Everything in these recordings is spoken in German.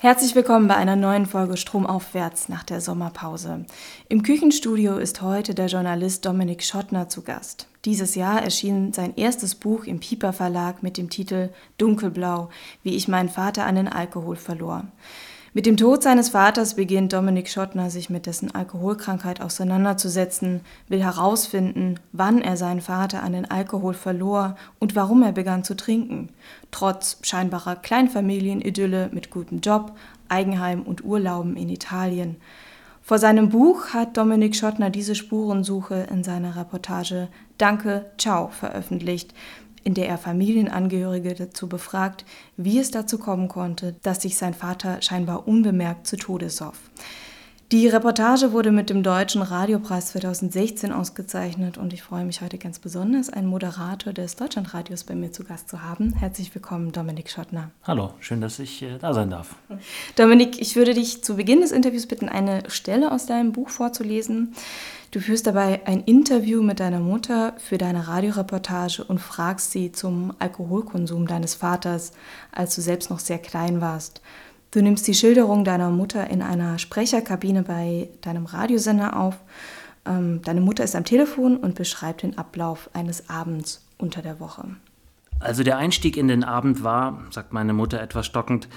Herzlich willkommen bei einer neuen Folge Stromaufwärts nach der Sommerpause. Im Küchenstudio ist heute der Journalist Dominik Schottner zu Gast. Dieses Jahr erschien sein erstes Buch im Pieper Verlag mit dem Titel Dunkelblau, wie ich meinen Vater an den Alkohol verlor. Mit dem Tod seines Vaters beginnt Dominik Schottner sich mit dessen Alkoholkrankheit auseinanderzusetzen, will herausfinden, wann er seinen Vater an den Alkohol verlor und warum er begann zu trinken, trotz scheinbarer Kleinfamilienidylle mit gutem Job, Eigenheim und Urlauben in Italien. Vor seinem Buch hat Dominik Schottner diese Spurensuche in seiner Reportage Danke, Ciao veröffentlicht, in der er Familienangehörige dazu befragt, wie es dazu kommen konnte, dass sich sein Vater scheinbar unbemerkt zu Tode soff. Die Reportage wurde mit dem Deutschen Radiopreis 2016 ausgezeichnet und ich freue mich heute ganz besonders, einen Moderator des Deutschlandradios bei mir zu Gast zu haben. Herzlich willkommen, Dominik Schottner. Hallo, schön, dass ich äh, da sein darf. Dominik, ich würde dich zu Beginn des Interviews bitten, eine Stelle aus deinem Buch vorzulesen. Du führst dabei ein Interview mit deiner Mutter für deine Radioreportage und fragst sie zum Alkoholkonsum deines Vaters, als du selbst noch sehr klein warst. Du nimmst die Schilderung deiner Mutter in einer Sprecherkabine bei deinem Radiosender auf. Ähm, deine Mutter ist am Telefon und beschreibt den Ablauf eines Abends unter der Woche. Also der Einstieg in den Abend war, sagt meine Mutter etwas stockend,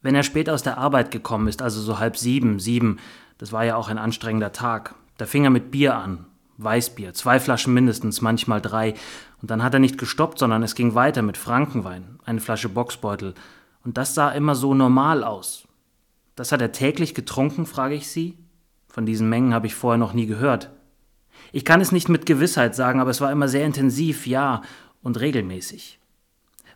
wenn er spät aus der Arbeit gekommen ist, also so halb sieben, sieben, das war ja auch ein anstrengender Tag. Da fing er mit Bier an. Weißbier, zwei Flaschen mindestens, manchmal drei. Und dann hat er nicht gestoppt, sondern es ging weiter mit Frankenwein, eine Flasche Boxbeutel. Und das sah immer so normal aus. Das hat er täglich getrunken, frage ich Sie? Von diesen Mengen habe ich vorher noch nie gehört. Ich kann es nicht mit Gewissheit sagen, aber es war immer sehr intensiv, ja, und regelmäßig.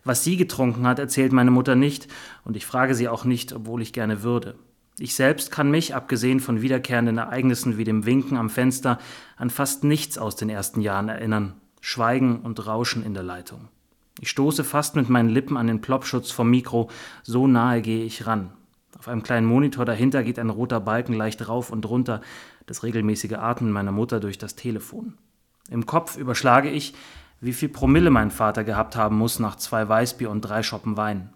Was sie getrunken hat, erzählt meine Mutter nicht, und ich frage sie auch nicht, obwohl ich gerne würde. Ich selbst kann mich, abgesehen von wiederkehrenden Ereignissen wie dem Winken am Fenster, an fast nichts aus den ersten Jahren erinnern. Schweigen und Rauschen in der Leitung. Ich stoße fast mit meinen Lippen an den Ploppschutz vom Mikro, so nahe gehe ich ran. Auf einem kleinen Monitor dahinter geht ein roter Balken leicht rauf und runter, das regelmäßige Atmen meiner Mutter durch das Telefon. Im Kopf überschlage ich, wie viel Promille mein Vater gehabt haben muss nach zwei Weißbier und drei Schoppen Wein.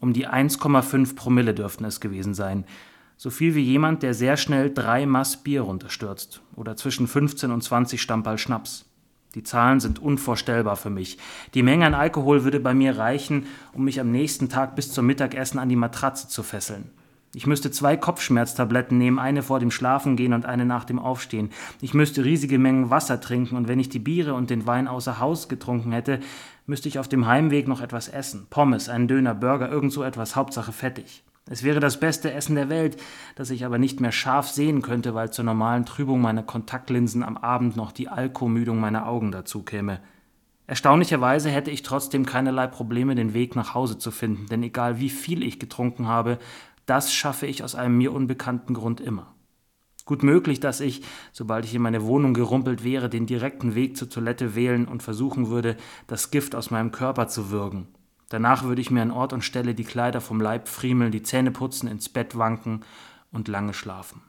Um die 1,5 Promille dürften es gewesen sein so viel wie jemand, der sehr schnell drei Mass Bier runterstürzt oder zwischen 15 und 20 Stammball Schnaps. Die Zahlen sind unvorstellbar für mich. Die Menge an Alkohol würde bei mir reichen, um mich am nächsten Tag bis zum Mittagessen an die Matratze zu fesseln. Ich müsste zwei Kopfschmerztabletten nehmen, eine vor dem Schlafengehen und eine nach dem Aufstehen. Ich müsste riesige Mengen Wasser trinken und wenn ich die Biere und den Wein außer Haus getrunken hätte, müsste ich auf dem Heimweg noch etwas essen. Pommes, einen Döner, Burger, irgend so etwas, Hauptsache fettig. Es wäre das beste Essen der Welt, das ich aber nicht mehr scharf sehen könnte, weil zur normalen Trübung meiner Kontaktlinsen am Abend noch die Alkomüdung meiner Augen dazu käme. Erstaunlicherweise hätte ich trotzdem keinerlei Probleme, den Weg nach Hause zu finden, denn egal wie viel ich getrunken habe, das schaffe ich aus einem mir unbekannten Grund immer. Gut möglich, dass ich, sobald ich in meine Wohnung gerumpelt wäre, den direkten Weg zur Toilette wählen und versuchen würde, das Gift aus meinem Körper zu würgen. Danach würde ich mir an Ort und Stelle die Kleider vom Leib friemeln, die Zähne putzen, ins Bett wanken und lange schlafen.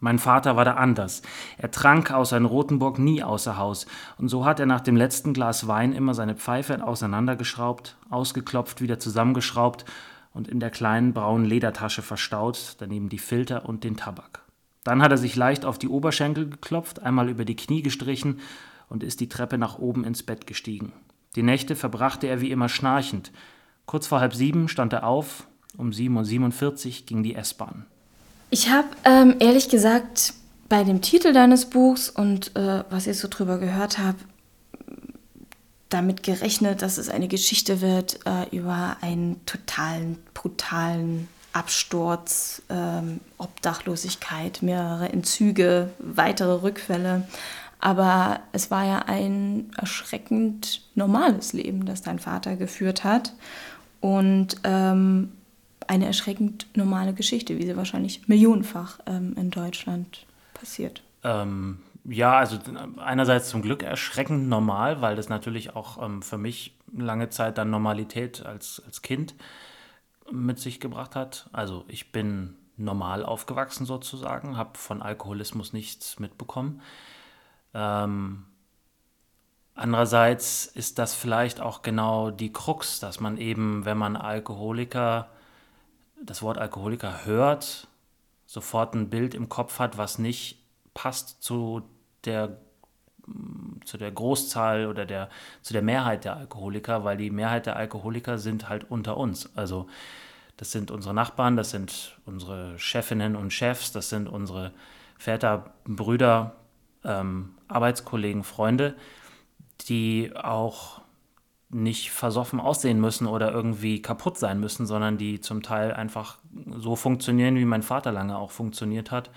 Mein Vater war da anders. Er trank außer in Rothenburg nie außer Haus, und so hat er nach dem letzten Glas Wein immer seine Pfeife auseinandergeschraubt, ausgeklopft, wieder zusammengeschraubt und in der kleinen braunen Ledertasche verstaut, daneben die Filter und den Tabak. Dann hat er sich leicht auf die Oberschenkel geklopft, einmal über die Knie gestrichen und ist die Treppe nach oben ins Bett gestiegen. Die Nächte verbrachte er wie immer schnarchend. Kurz vor halb sieben stand er auf, um 7.47 Uhr ging die S-Bahn. Ich habe ähm, ehrlich gesagt bei dem Titel deines Buchs und äh, was ich so drüber gehört habe, damit gerechnet, dass es eine Geschichte wird äh, über einen totalen, brutalen Absturz, ähm, Obdachlosigkeit, mehrere Entzüge, weitere Rückfälle. Aber es war ja ein erschreckend normales Leben, das dein Vater geführt hat. Und ähm, eine erschreckend normale Geschichte, wie sie wahrscheinlich millionenfach ähm, in Deutschland passiert. Ähm, ja, also einerseits zum Glück erschreckend normal, weil das natürlich auch ähm, für mich lange Zeit dann Normalität als, als Kind mit sich gebracht hat. Also ich bin normal aufgewachsen sozusagen, habe von Alkoholismus nichts mitbekommen. Ähm, andererseits ist das vielleicht auch genau die Krux, dass man eben, wenn man Alkoholiker das Wort Alkoholiker hört, sofort ein Bild im Kopf hat, was nicht passt zu der zu der Großzahl oder der, zu der Mehrheit der Alkoholiker, weil die Mehrheit der Alkoholiker sind halt unter uns. Also das sind unsere Nachbarn, das sind unsere Chefinnen und Chefs, das sind unsere Väter, Brüder, ähm, Arbeitskollegen, Freunde, die auch nicht versoffen aussehen müssen oder irgendwie kaputt sein müssen, sondern die zum Teil einfach so funktionieren, wie mein Vater lange auch funktioniert hat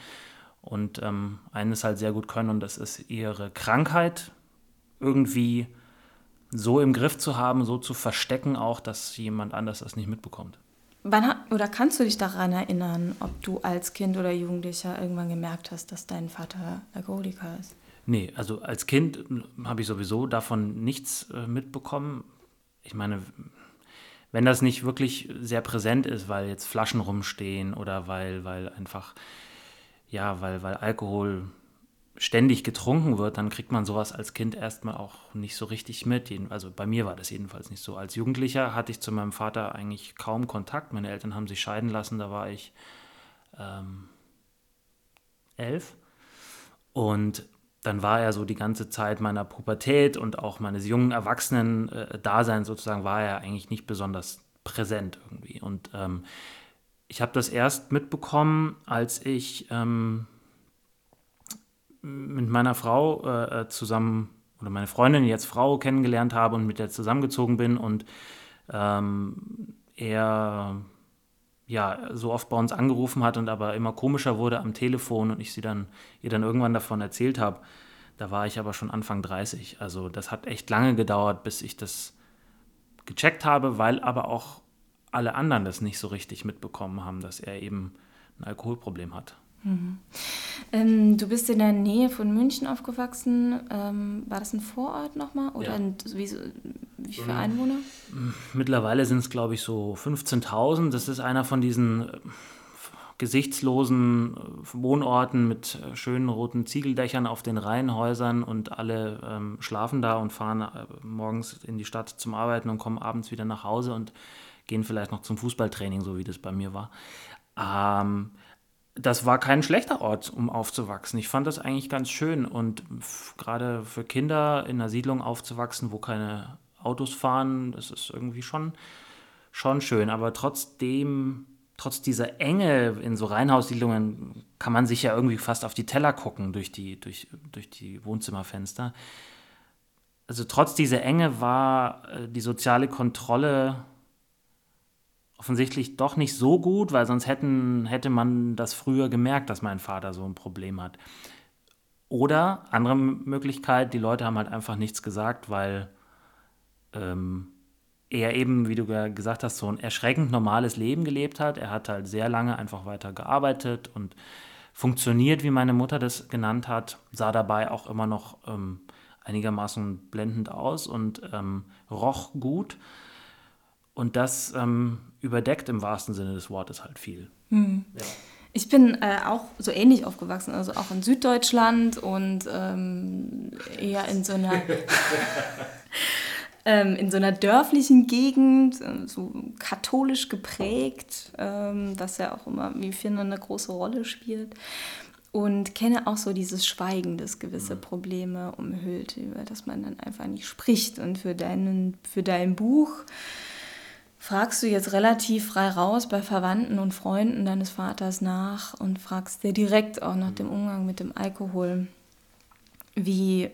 und ähm, eines halt sehr gut können und das ist ihre Krankheit irgendwie so im Griff zu haben, so zu verstecken auch, dass jemand anders das nicht mitbekommt. Wann oder kannst du dich daran erinnern, ob du als Kind oder Jugendlicher irgendwann gemerkt hast, dass dein Vater Alkoholiker ist? Nee, also als Kind habe ich sowieso davon nichts äh, mitbekommen. Ich meine, wenn das nicht wirklich sehr präsent ist, weil jetzt Flaschen rumstehen oder weil, weil einfach ja, weil, weil Alkohol ständig getrunken wird, dann kriegt man sowas als Kind erstmal auch nicht so richtig mit. Also bei mir war das jedenfalls nicht so. Als Jugendlicher hatte ich zu meinem Vater eigentlich kaum Kontakt. Meine Eltern haben sich scheiden lassen, da war ich ähm, elf. Und dann war er so die ganze Zeit meiner Pubertät und auch meines jungen Erwachsenen-Daseins sozusagen, war er eigentlich nicht besonders präsent irgendwie. Und ähm, ich habe das erst mitbekommen, als ich ähm, mit meiner Frau äh, äh, zusammen oder meine Freundin, jetzt Frau, kennengelernt habe und mit der zusammengezogen bin und ähm, er ja so oft bei uns angerufen hat und aber immer komischer wurde am Telefon und ich sie dann ihr dann irgendwann davon erzählt habe. Da war ich aber schon Anfang 30. Also das hat echt lange gedauert, bis ich das gecheckt habe, weil aber auch alle anderen das nicht so richtig mitbekommen haben, dass er eben ein Alkoholproblem hat. Mhm. Ähm, du bist in der Nähe von München aufgewachsen. Ähm, war das ein Vorort nochmal? Oder ja. ein, wie, wie viele Einwohner? Mittlerweile sind es, glaube ich, so 15.000. Das ist einer von diesen äh, gesichtslosen äh, Wohnorten mit äh, schönen roten Ziegeldächern auf den Reihenhäusern und alle ähm, schlafen da und fahren äh, morgens in die Stadt zum Arbeiten und kommen abends wieder nach Hause und gehen vielleicht noch zum Fußballtraining, so wie das bei mir war. Ähm, das war kein schlechter Ort, um aufzuwachsen. Ich fand das eigentlich ganz schön und gerade für Kinder in einer Siedlung aufzuwachsen, wo keine Autos fahren, das ist irgendwie schon, schon schön. Aber trotzdem, trotz dieser Enge in so Reihenhaussiedlungen kann man sich ja irgendwie fast auf die Teller gucken durch die, durch, durch die Wohnzimmerfenster. Also trotz dieser Enge war äh, die soziale Kontrolle offensichtlich doch nicht so gut, weil sonst hätten, hätte man das früher gemerkt, dass mein Vater so ein Problem hat. Oder andere Möglichkeit, die Leute haben halt einfach nichts gesagt, weil ähm, er eben, wie du gesagt hast, so ein erschreckend normales Leben gelebt hat. Er hat halt sehr lange einfach weiter gearbeitet und funktioniert, wie meine Mutter das genannt hat, sah dabei auch immer noch ähm, einigermaßen blendend aus und ähm, roch gut. Und das ähm, überdeckt im wahrsten Sinne des Wortes halt viel. Hm. Ja. Ich bin äh, auch so ähnlich aufgewachsen, also auch in Süddeutschland und ähm, eher in so einer ähm, in so einer dörflichen Gegend, äh, so katholisch geprägt, ähm, was ja auch immer, wie ich finde, eine große Rolle spielt. Und kenne auch so dieses Schweigen, das gewisse Probleme umhüllt, über das man dann einfach nicht spricht. Und für, deinen, für dein Buch fragst du jetzt relativ frei raus bei Verwandten und Freunden deines Vaters nach und fragst dir direkt auch nach dem Umgang mit dem Alkohol. Wie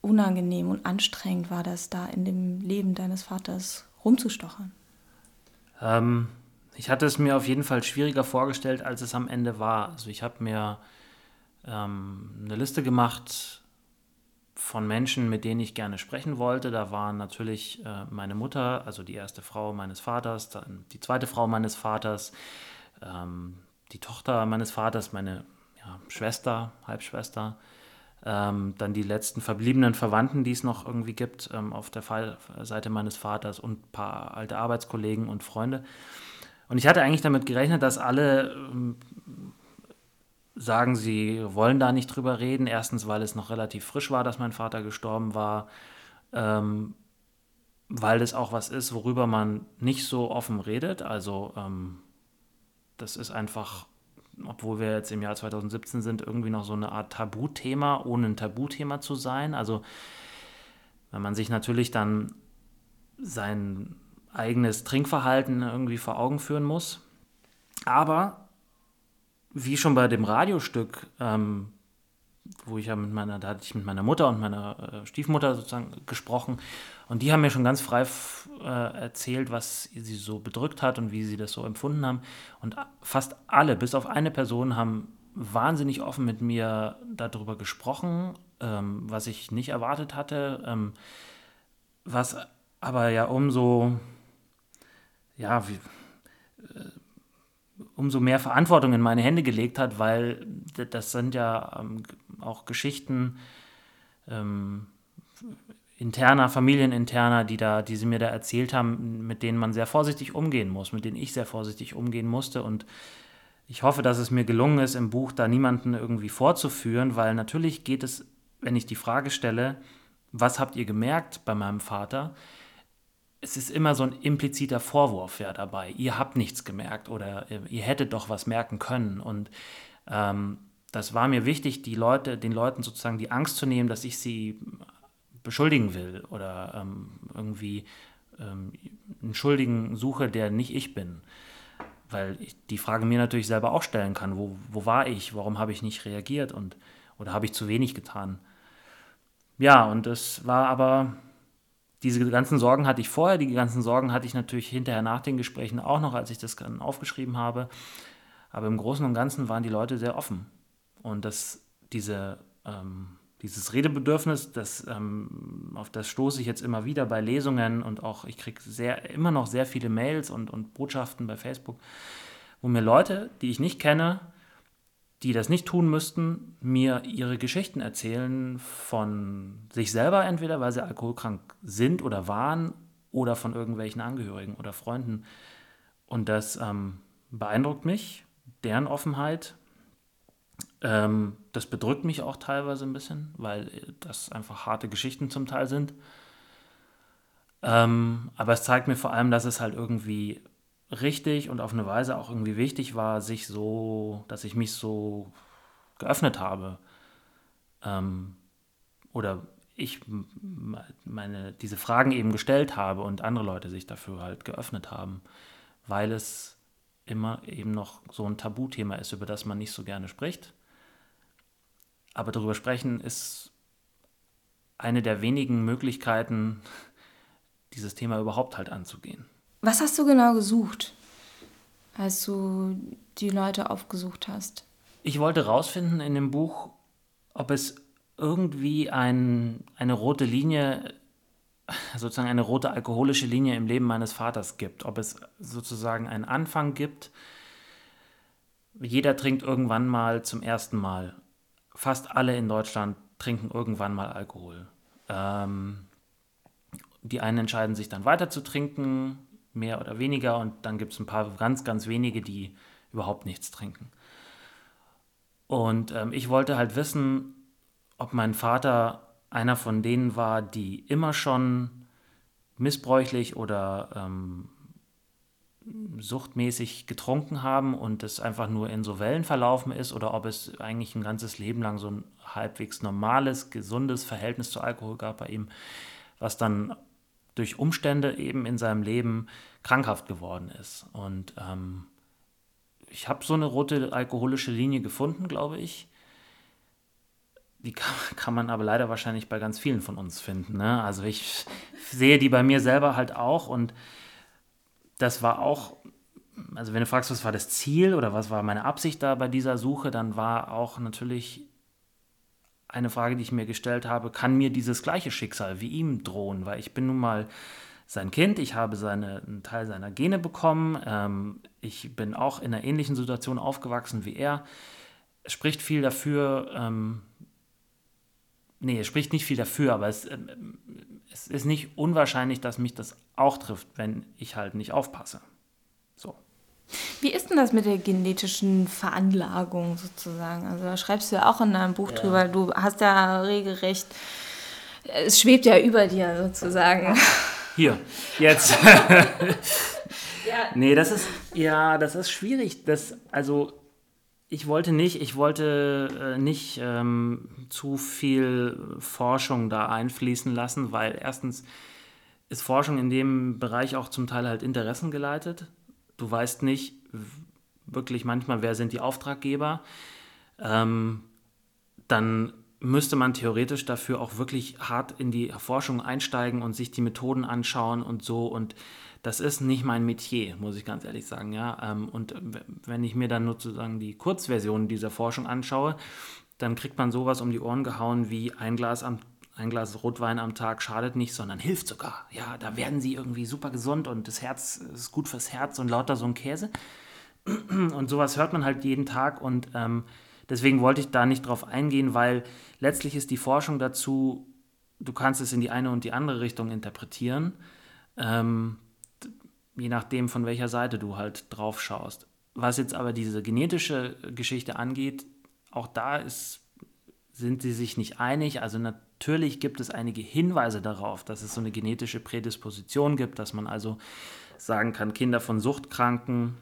unangenehm und anstrengend war das da in dem Leben deines Vaters rumzustochern? Ähm, ich hatte es mir auf jeden Fall schwieriger vorgestellt, als es am Ende war. Also ich habe mir ähm, eine Liste gemacht von Menschen, mit denen ich gerne sprechen wollte. Da waren natürlich äh, meine Mutter, also die erste Frau meines Vaters, dann die zweite Frau meines Vaters, ähm, die Tochter meines Vaters, meine ja, Schwester, Halbschwester, ähm, dann die letzten verbliebenen Verwandten, die es noch irgendwie gibt ähm, auf der Seite meines Vaters und ein paar alte Arbeitskollegen und Freunde. Und ich hatte eigentlich damit gerechnet, dass alle ähm, sagen, sie wollen da nicht drüber reden. Erstens, weil es noch relativ frisch war, dass mein Vater gestorben war. Ähm, weil das auch was ist, worüber man nicht so offen redet. Also ähm, das ist einfach, obwohl wir jetzt im Jahr 2017 sind, irgendwie noch so eine Art Tabuthema, ohne ein Tabuthema zu sein. Also wenn man sich natürlich dann sein eigenes Trinkverhalten irgendwie vor Augen führen muss. Aber wie schon bei dem Radiostück, ähm, wo ich ja mit meiner, da hatte ich mit meiner Mutter und meiner äh, Stiefmutter sozusagen gesprochen und die haben mir schon ganz frei äh, erzählt, was sie so bedrückt hat und wie sie das so empfunden haben. Und fast alle, bis auf eine Person, haben wahnsinnig offen mit mir darüber gesprochen, ähm, was ich nicht erwartet hatte, ähm, was aber ja umso, ja, wie, äh, umso mehr Verantwortung in meine Hände gelegt hat, weil das sind ja ähm, auch Geschichten ähm, interner, familieninterner, die da, die sie mir da erzählt haben, mit denen man sehr vorsichtig umgehen muss, mit denen ich sehr vorsichtig umgehen musste. Und ich hoffe, dass es mir gelungen ist, im Buch da niemanden irgendwie vorzuführen, weil natürlich geht es, wenn ich die Frage stelle, was habt ihr gemerkt bei meinem Vater, es ist immer so ein impliziter Vorwurf ja dabei. Ihr habt nichts gemerkt oder äh, ihr hättet doch was merken können. Und ähm, das war mir wichtig, die Leute, den Leuten sozusagen die Angst zu nehmen, dass ich sie beschuldigen will oder ähm, irgendwie ähm, einen Schuldigen suche, der nicht ich bin. Weil ich die Frage mir natürlich selber auch stellen kann, wo, wo war ich, warum habe ich nicht reagiert und oder habe ich zu wenig getan. Ja, und es war aber diese ganzen Sorgen hatte ich vorher, die ganzen Sorgen hatte ich natürlich hinterher nach den Gesprächen auch noch, als ich das aufgeschrieben habe. Aber im Großen und Ganzen waren die Leute sehr offen. Und das, diese, ähm, dieses Redebedürfnis, das, ähm, auf das stoße ich jetzt immer wieder bei Lesungen und auch, ich kriege sehr, immer noch sehr viele Mails und, und Botschaften bei Facebook, wo mir Leute, die ich nicht kenne, die das nicht tun müssten, mir ihre Geschichten erzählen von sich selber entweder, weil sie alkoholkrank sind oder waren oder von irgendwelchen Angehörigen oder Freunden. Und das ähm, beeindruckt mich, deren Offenheit. Ähm, das bedrückt mich auch teilweise ein bisschen, weil das einfach harte Geschichten zum Teil sind. Ähm, aber es zeigt mir vor allem, dass es halt irgendwie richtig und auf eine Weise auch irgendwie wichtig war, sich so, dass ich mich so geöffnet habe. Ähm, oder ich meine, diese Fragen eben gestellt habe und andere Leute sich dafür halt geöffnet haben, weil es immer eben noch so ein Tabuthema ist, über das man nicht so gerne spricht. Aber darüber sprechen ist eine der wenigen Möglichkeiten, dieses Thema überhaupt halt anzugehen. Was hast du genau gesucht, als du die Leute aufgesucht hast? Ich wollte herausfinden in dem Buch, ob es irgendwie ein, eine rote Linie, sozusagen eine rote alkoholische Linie im Leben meines Vaters gibt. Ob es sozusagen einen Anfang gibt. Jeder trinkt irgendwann mal zum ersten Mal. Fast alle in Deutschland trinken irgendwann mal Alkohol. Ähm, die einen entscheiden sich dann weiter zu trinken, mehr oder weniger und dann gibt es ein paar ganz, ganz wenige, die überhaupt nichts trinken. Und ähm, ich wollte halt wissen, ob mein Vater einer von denen war, die immer schon missbräuchlich oder ähm, suchtmäßig getrunken haben und es einfach nur in so Wellen verlaufen ist oder ob es eigentlich ein ganzes Leben lang so ein halbwegs normales, gesundes Verhältnis zu Alkohol gab bei ihm, was dann durch Umstände eben in seinem Leben krankhaft geworden ist. Und ähm, ich habe so eine rote alkoholische Linie gefunden, glaube ich. Die kann, kann, man aber leider wahrscheinlich bei ganz vielen von uns finden. Ne? Also ich sehe die bei mir selber halt auch und das war auch, also wenn du fragst, was war das Ziel oder was war meine Absicht da bei dieser Suche, dann war auch natürlich eine Frage, die ich mir gestellt habe, kann mir dieses gleiche Schicksal wie ihm drohen? Weil ich bin nun mal sein Kind, ich habe seine, einen Teil seiner Gene bekommen, ähm, ich bin auch in einer ähnlichen Situation aufgewachsen wie er. Es spricht viel dafür, ähm, nee, es spricht nicht viel dafür, aber es, ähm, es ist nicht unwahrscheinlich, dass mich das auch trifft, wenn ich halt nicht aufpasse. So. Wie ist denn das mit der genetischen Veranlagung sozusagen? Also da schreibst du ja auch in deinem Buch ja. drüber, du hast ja regelrecht, es schwebt ja über dir sozusagen. Hier, jetzt. ja. Nee, das ist, Ja, das ist schwierig. Das, also ich wollte nicht, ich wollte äh, nicht ähm, zu viel Forschung da einfließen lassen, weil erstens ist Forschung in dem Bereich auch zum Teil halt interessengeleitet. Du weißt nicht wirklich manchmal, wer sind die Auftraggeber. Ähm, dann müsste man theoretisch dafür auch wirklich hart in die Forschung einsteigen und sich die Methoden anschauen und so. Und das ist nicht mein Metier, muss ich ganz ehrlich sagen. Ja? Ähm, und wenn ich mir dann sozusagen die Kurzversion dieser Forschung anschaue, dann kriegt man sowas um die Ohren gehauen wie ein Glas am ein Glas Rotwein am Tag schadet nicht, sondern hilft sogar. Ja, da werden sie irgendwie super gesund und das Herz ist gut fürs Herz und lauter so ein Käse. Und sowas hört man halt jeden Tag und ähm, deswegen wollte ich da nicht drauf eingehen, weil letztlich ist die Forschung dazu, du kannst es in die eine und die andere Richtung interpretieren. Ähm, je nachdem, von welcher Seite du halt drauf schaust. Was jetzt aber diese genetische Geschichte angeht, auch da ist, sind sie sich nicht einig. Also natürlich gibt es einige Hinweise darauf, dass es so eine genetische Prädisposition gibt, dass man also sagen kann, Kinder von Suchtkranken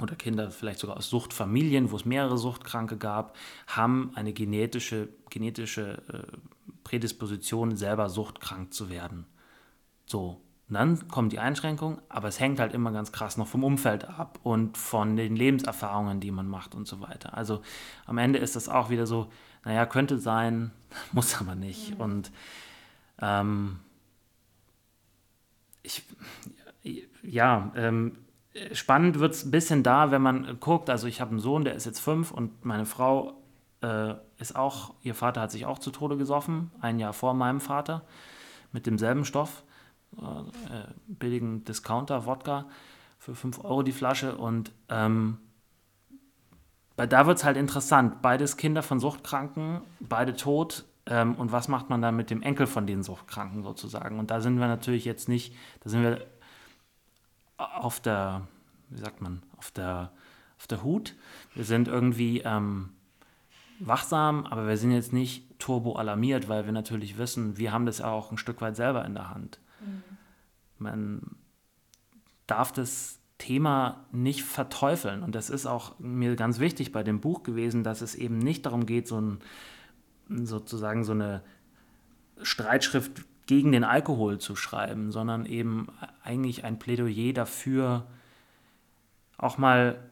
oder Kinder vielleicht sogar aus Suchtfamilien, wo es mehrere Suchtkranke gab, haben eine genetische, genetische äh, Prädisposition, selber suchtkrank zu werden. So, und dann kommt die Einschränkung, aber es hängt halt immer ganz krass noch vom Umfeld ab und von den Lebenserfahrungen, die man macht und so weiter. Also am Ende ist das auch wieder so, naja, könnte sein, muss aber nicht. Mhm. Und ähm, ich, ja, ähm, spannend wird es ein bisschen da, wenn man guckt, also ich habe einen Sohn, der ist jetzt fünf und meine Frau äh, ist auch, ihr Vater hat sich auch zu Tode gesoffen, ein Jahr vor meinem Vater, mit demselben Stoff äh, billigen Discounter-Wodka für 5 Euro die Flasche. Und ähm, da wird es halt interessant. Beides Kinder von Suchtkranken, beide tot. Ähm, und was macht man dann mit dem Enkel von den Suchtkranken sozusagen? Und da sind wir natürlich jetzt nicht, da sind wir auf der, wie sagt man, auf der, auf der Hut. Wir sind irgendwie ähm, wachsam, aber wir sind jetzt nicht turbo alarmiert, weil wir natürlich wissen, wir haben das ja auch ein Stück weit selber in der Hand. Mhm. Man darf das Thema nicht verteufeln. Und das ist auch mir ganz wichtig bei dem Buch gewesen, dass es eben nicht darum geht, so ein, sozusagen so eine Streitschrift gegen den Alkohol zu schreiben, sondern eben eigentlich ein Plädoyer dafür, auch mal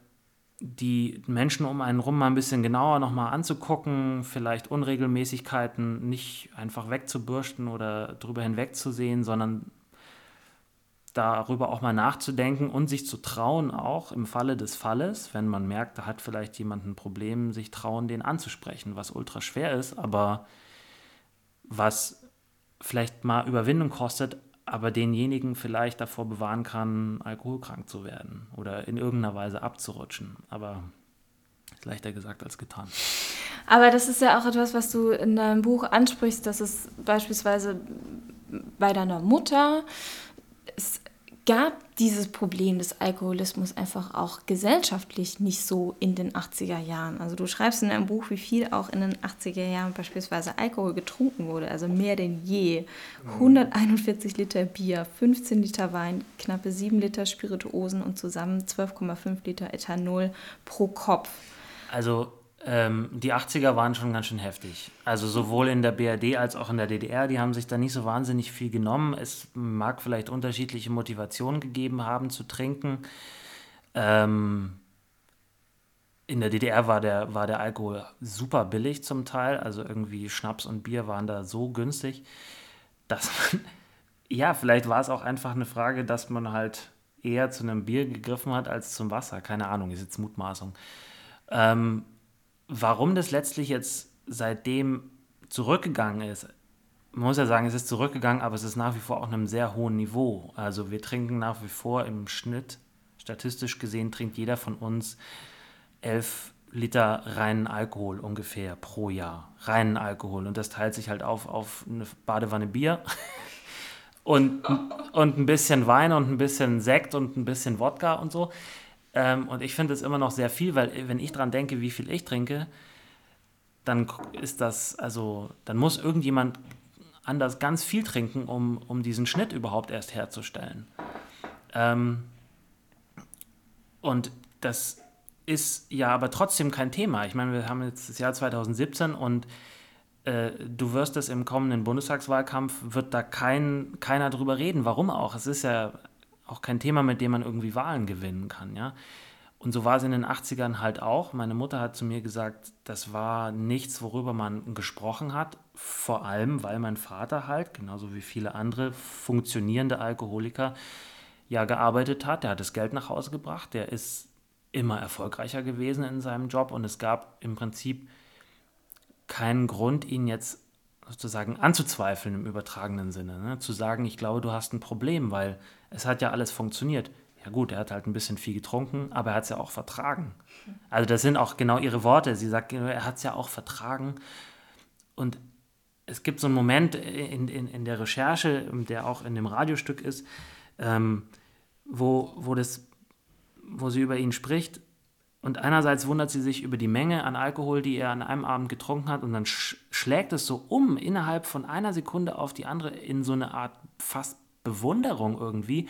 die Menschen um einen rum mal ein bisschen genauer nochmal anzugucken, vielleicht Unregelmäßigkeiten nicht einfach wegzubürsten oder drüber hinwegzusehen, sondern darüber auch mal nachzudenken und sich zu trauen, auch im Falle des Falles, wenn man merkt, da hat vielleicht jemand ein Problem, sich trauen, den anzusprechen, was ultra schwer ist, aber was vielleicht mal Überwindung kostet, aber denjenigen vielleicht davor bewahren kann, alkoholkrank zu werden oder in irgendeiner Weise abzurutschen. Aber ist leichter gesagt als getan. Aber das ist ja auch etwas, was du in deinem Buch ansprichst, dass es beispielsweise bei deiner Mutter gab dieses Problem des Alkoholismus einfach auch gesellschaftlich nicht so in den 80er Jahren. Also du schreibst in deinem Buch, wie viel auch in den 80er Jahren beispielsweise Alkohol getrunken wurde, also mehr denn je. 141 Liter Bier, 15 Liter Wein, knappe 7 Liter Spirituosen und zusammen 12,5 Liter Ethanol pro Kopf. Also ähm, die 80er waren schon ganz schön heftig. Also sowohl in der BRD als auch in der DDR, die haben sich da nicht so wahnsinnig viel genommen. Es mag vielleicht unterschiedliche Motivationen gegeben haben zu trinken. Ähm, in der DDR war der, war der Alkohol super billig zum Teil. Also irgendwie Schnaps und Bier waren da so günstig, dass man, ja, vielleicht war es auch einfach eine Frage, dass man halt eher zu einem Bier gegriffen hat als zum Wasser. Keine Ahnung, ist jetzt Mutmaßung. Ähm, warum das letztlich jetzt seitdem zurückgegangen ist, man muss ja sagen, es ist zurückgegangen, aber es ist nach wie vor auf einem sehr hohen Niveau. Also wir trinken nach wie vor im Schnitt, statistisch gesehen, trinkt jeder von uns elf Liter reinen Alkohol ungefähr pro Jahr. Reinen Alkohol. Und das teilt sich halt auf auf eine Badewanne Bier und, und ein bisschen Wein und ein bisschen Sekt und ein bisschen Wodka und so. Ähm, und ich finde es immer noch sehr viel, weil äh, wenn ich dran denke, wie viel ich trinke, dann ist das, also, dann muss irgendjemand anders ganz viel trinken, um, um diesen Schnitt überhaupt erst herzustellen. Ähm, Und das ist ja aber trotzdem kein Thema. Ich meine, wir haben jetzt das Jahr 2017 und äh, du wirst es im kommenden Bundestagswahlkampf, wird da kein, keiner drüber reden. Warum auch? Es ist ja auch kein Thema, mit dem man irgendwie Wahlen gewinnen kann, ja. Und so war es in den 80ern halt auch. Meine Mutter hat zu mir gesagt, das war nichts, worüber man gesprochen hat. Vor allem, weil mein Vater halt, genauso wie viele andere funktionierende Alkoholiker, ja gearbeitet hat. Der hat das Geld nach Hause gebracht. Der ist immer erfolgreicher gewesen in seinem Job. Und es gab im Prinzip keinen Grund, ihn jetzt sozusagen anzuzweifeln im übertragenen Sinne. Ne? Zu sagen, ich glaube, du hast ein Problem, weil es hat ja alles funktioniert. Ja gut, er hat halt ein bisschen viel getrunken, aber er hat es ja auch vertragen. Also das sind auch genau ihre Worte. Sie sagt, er hat es ja auch vertragen. Und es gibt so einen Moment in, in, in der Recherche, der auch in dem Radiostück ist, ähm, wo, wo, das, wo sie über ihn spricht. Und einerseits wundert sie sich über die Menge an Alkohol, die er an einem Abend getrunken hat, und dann sch schlägt es so um innerhalb von einer Sekunde auf die andere in so eine Art fast Bewunderung irgendwie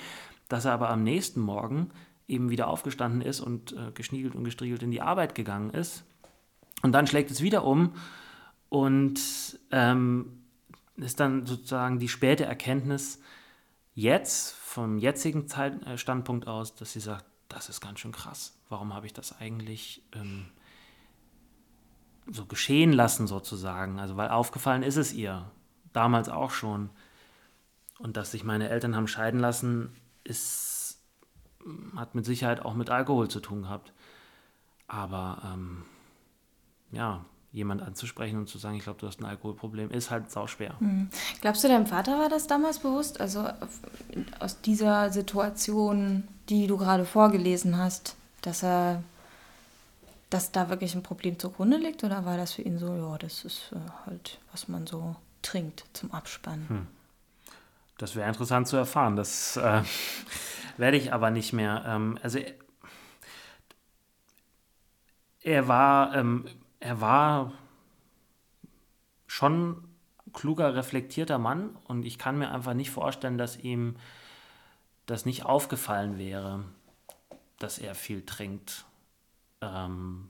dass er aber am nächsten Morgen eben wieder aufgestanden ist und äh, geschniegelt und gestriegelt in die Arbeit gegangen ist. Und dann schlägt es wieder um und ähm, ist dann sozusagen die späte Erkenntnis jetzt, vom jetzigen Zeit, äh, Standpunkt aus, dass sie sagt, das ist ganz schön krass. Warum habe ich das eigentlich ähm, so geschehen lassen sozusagen? Also weil aufgefallen ist es ihr, damals auch schon. Und dass sich meine Eltern haben scheiden lassen, ist, hat mit Sicherheit auch mit Alkohol zu tun gehabt. Aber ähm, ja, jemand anzusprechen und zu sagen, ich glaube, du hast ein Alkoholproblem, ist halt sauschwer. Mhm. Glaubst du, deinem Vater war das damals bewusst? Also aus dieser Situation, die du gerade vorgelesen hast, dass er, dass da wirklich ein Problem zugrunde liegt? Oder war das für ihn so, ja, das ist äh, halt, was man so trinkt zum Abspannen? Hm. Das wäre interessant zu erfahren. Das äh, werde ich aber nicht mehr. Ähm, also er war, ähm, er war schon kluger, reflektierter Mann und ich kann mir einfach nicht vorstellen, dass ihm das nicht aufgefallen wäre, dass er viel trinkt. Ähm,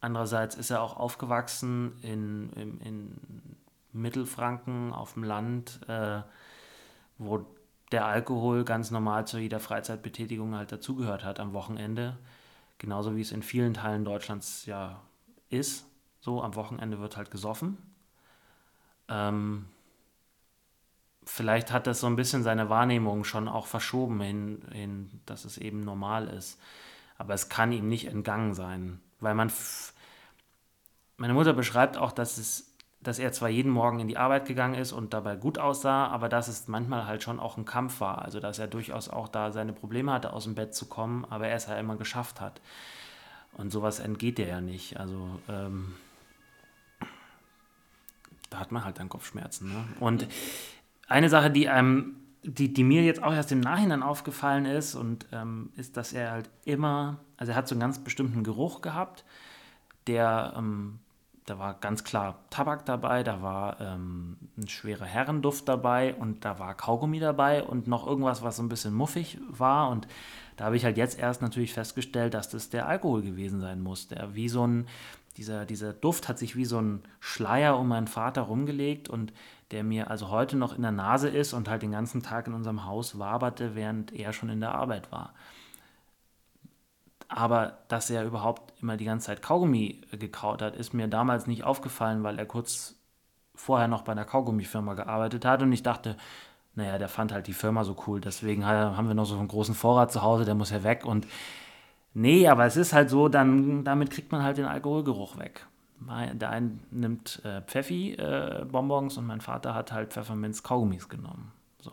andererseits ist er auch aufgewachsen in, in, in Mittelfranken auf dem Land. Äh, wo der Alkohol ganz normal zu jeder Freizeitbetätigung halt dazugehört hat am Wochenende. Genauso wie es in vielen Teilen Deutschlands ja ist. So, am Wochenende wird halt gesoffen. Ähm, vielleicht hat das so ein bisschen seine Wahrnehmung schon auch verschoben hin, hin, dass es eben normal ist. Aber es kann ihm nicht entgangen sein, weil man. Meine Mutter beschreibt auch, dass es dass er zwar jeden Morgen in die Arbeit gegangen ist und dabei gut aussah, aber dass es manchmal halt schon auch ein Kampf war. Also dass er durchaus auch da seine Probleme hatte, aus dem Bett zu kommen, aber er es halt immer geschafft hat. Und sowas entgeht dir ja nicht. Also ähm, da hat man halt dann Kopfschmerzen. Ne? Und eine Sache, die einem, die, die mir jetzt auch erst im Nachhinein aufgefallen ist, und ähm, ist, dass er halt immer, also er hat so einen ganz bestimmten Geruch gehabt, der ähm, da war ganz klar Tabak dabei, da war ähm, ein schwerer Herrenduft dabei und da war Kaugummi dabei und noch irgendwas, was so ein bisschen muffig war. Und da habe ich halt jetzt erst natürlich festgestellt, dass das der Alkohol gewesen sein muss. Der wie so ein, dieser, dieser Duft hat sich wie so ein Schleier um meinen Vater rumgelegt und der mir also heute noch in der Nase ist und halt den ganzen Tag in unserem Haus waberte, während er schon in der Arbeit war. Aber dass er überhaupt immer die ganze Zeit Kaugummi gekaut hat, ist mir damals nicht aufgefallen, weil er kurz vorher noch bei einer Kaugummifirma gearbeitet hat und ich dachte, naja, der fand halt die Firma so cool, deswegen haben wir noch so einen großen Vorrat zu Hause, der muss ja weg und nee, aber es ist halt so, dann damit kriegt man halt den Alkoholgeruch weg. Der eine nimmt äh, Pfeffi-Bonbons äh, und mein Vater hat halt Pfefferminz-Kaugummis genommen. So.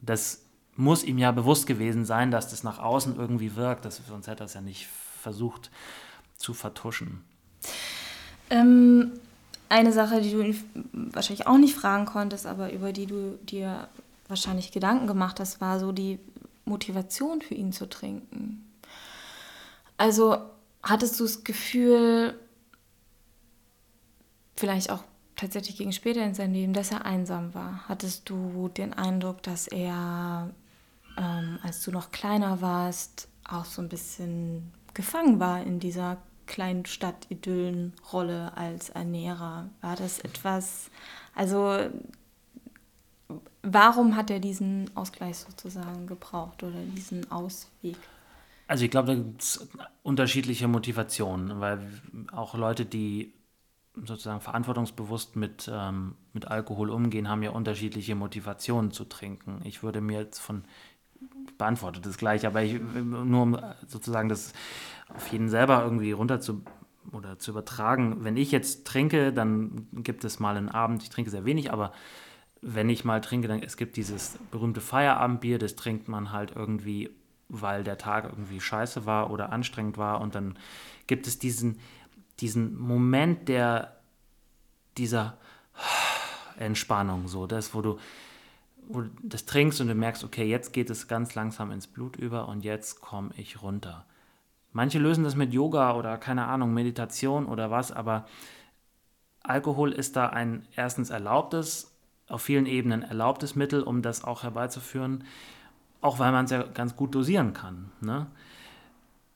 Das muss ihm ja bewusst gewesen sein, dass das nach außen irgendwie wirkt, das, sonst hätte er es ja nicht versucht zu vertuschen. Ähm, eine Sache, die du wahrscheinlich auch nicht fragen konntest, aber über die du dir wahrscheinlich Gedanken gemacht hast, war so die Motivation für ihn zu trinken. Also hattest du das Gefühl, vielleicht auch tatsächlich gegen später in seinem Leben, dass er einsam war? Hattest du den Eindruck, dass er ähm, als du noch kleiner warst, auch so ein bisschen gefangen war in dieser kleinen Stadt-Idyllen-Rolle als Ernährer. War das etwas, also warum hat er diesen Ausgleich sozusagen gebraucht oder diesen Ausweg? Also ich glaube, da gibt es unterschiedliche Motivationen, weil auch Leute, die sozusagen verantwortungsbewusst mit, ähm, mit Alkohol umgehen, haben ja unterschiedliche Motivationen zu trinken. Ich würde mir jetzt von, beantwortet das gleich, aber ich, nur um sozusagen das auf jeden selber irgendwie runter zu oder zu übertragen. Wenn ich jetzt trinke, dann gibt es mal einen Abend, ich trinke sehr wenig, aber wenn ich mal trinke, dann es gibt dieses berühmte Feierabendbier, das trinkt man halt irgendwie, weil der Tag irgendwie scheiße war oder anstrengend war und dann gibt es diesen, diesen Moment der dieser Entspannung, so das, wo du, wo du das trinkst und du merkst, okay, jetzt geht es ganz langsam ins Blut über und jetzt komme ich runter. Manche lösen das mit Yoga oder keine Ahnung, Meditation oder was, aber Alkohol ist da ein erstens erlaubtes, auf vielen Ebenen erlaubtes Mittel, um das auch herbeizuführen, auch weil man es ja ganz gut dosieren kann. Ne?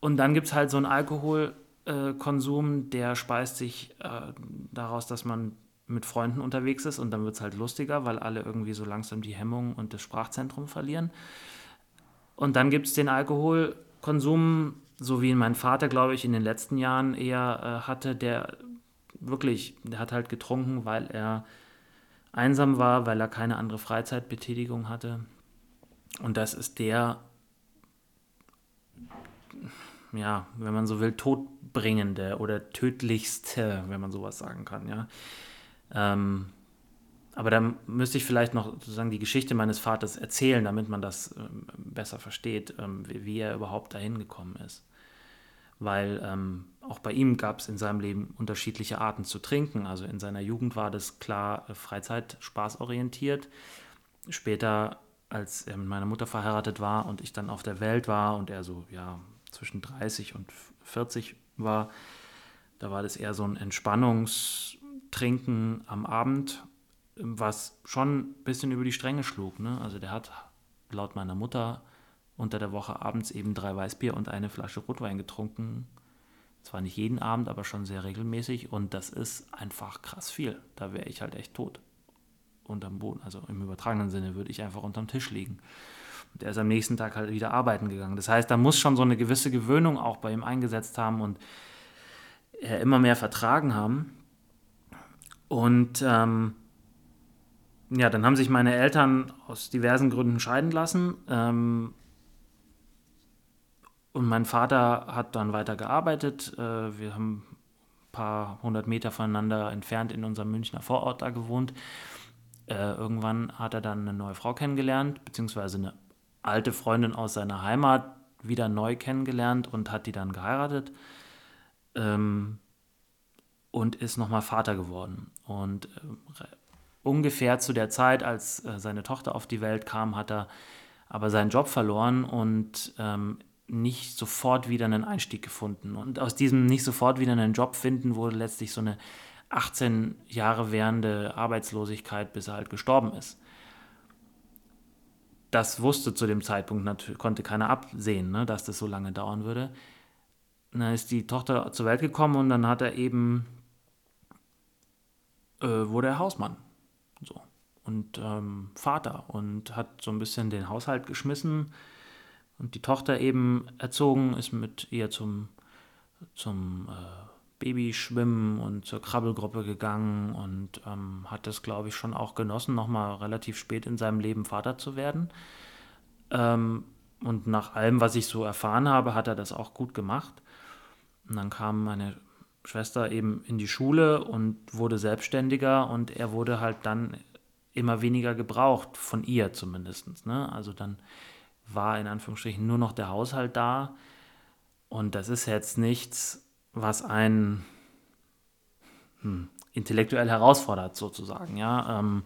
Und dann gibt es halt so einen Alkoholkonsum, der speist sich äh, daraus, dass man mit Freunden unterwegs ist und dann wird es halt lustiger, weil alle irgendwie so langsam die Hemmung und das Sprachzentrum verlieren. Und dann gibt es den Alkoholkonsum, so wie mein Vater, glaube ich, in den letzten Jahren eher äh, hatte, der wirklich, der hat halt getrunken, weil er einsam war, weil er keine andere Freizeitbetätigung hatte. Und das ist der, ja, wenn man so will, todbringende oder tödlichste, wenn man sowas sagen kann, ja. Ähm, aber da müsste ich vielleicht noch sozusagen die Geschichte meines Vaters erzählen, damit man das ähm, besser versteht, ähm, wie, wie, er überhaupt dahin gekommen ist. Weil ähm, auch bei ihm gab es in seinem Leben unterschiedliche Arten zu trinken. Also in seiner Jugend war das klar äh, Freizeit, spaßorientiert. Später, als er mit meiner Mutter verheiratet war und ich dann auf der Welt war und er so ja zwischen 30 und 40 war, da war das eher so ein Entspannungs- Trinken am Abend, was schon ein bisschen über die Stränge schlug. Ne? Also der hat laut meiner Mutter unter der Woche abends eben drei Weißbier und eine Flasche Rotwein getrunken. Zwar nicht jeden Abend, aber schon sehr regelmäßig. Und das ist einfach krass viel. Da wäre ich halt echt tot. Unterm Boden. Also im übertragenen Sinne würde ich einfach unterm Tisch liegen. Und er ist am nächsten Tag halt wieder arbeiten gegangen. Das heißt, da muss schon so eine gewisse Gewöhnung auch bei ihm eingesetzt haben und er immer mehr vertragen haben. Und ähm, ja, dann haben sich meine Eltern aus diversen Gründen scheiden lassen. Ähm, und mein Vater hat dann weiter gearbeitet. Äh, wir haben ein paar hundert Meter voneinander entfernt in unserem Münchner Vorort da gewohnt. Äh, irgendwann hat er dann eine neue Frau kennengelernt, beziehungsweise eine alte Freundin aus seiner Heimat wieder neu kennengelernt und hat die dann geheiratet. Ähm, und ist nochmal Vater geworden. Und äh, ungefähr zu der Zeit, als äh, seine Tochter auf die Welt kam, hat er aber seinen Job verloren und ähm, nicht sofort wieder einen Einstieg gefunden. Und aus diesem nicht sofort wieder einen Job finden wurde letztlich so eine 18 Jahre währende Arbeitslosigkeit, bis er halt gestorben ist. Das wusste zu dem Zeitpunkt, konnte keiner absehen, ne, dass das so lange dauern würde. dann ist die Tochter zur Welt gekommen und dann hat er eben äh, wurde er Hausmann. So. Und ähm, Vater und hat so ein bisschen den Haushalt geschmissen und die Tochter eben erzogen, ist mit ihr zum, zum äh, Babyschwimmen und zur Krabbelgruppe gegangen und ähm, hat das, glaube ich, schon auch genossen, nochmal relativ spät in seinem Leben Vater zu werden. Ähm, und nach allem, was ich so erfahren habe, hat er das auch gut gemacht. Und dann kam meine Schwester eben in die Schule und wurde selbstständiger und er wurde halt dann immer weniger gebraucht, von ihr zumindest. Ne? Also dann war in Anführungsstrichen nur noch der Haushalt da und das ist jetzt nichts, was einen hm, intellektuell herausfordert sozusagen. Ja? Ähm,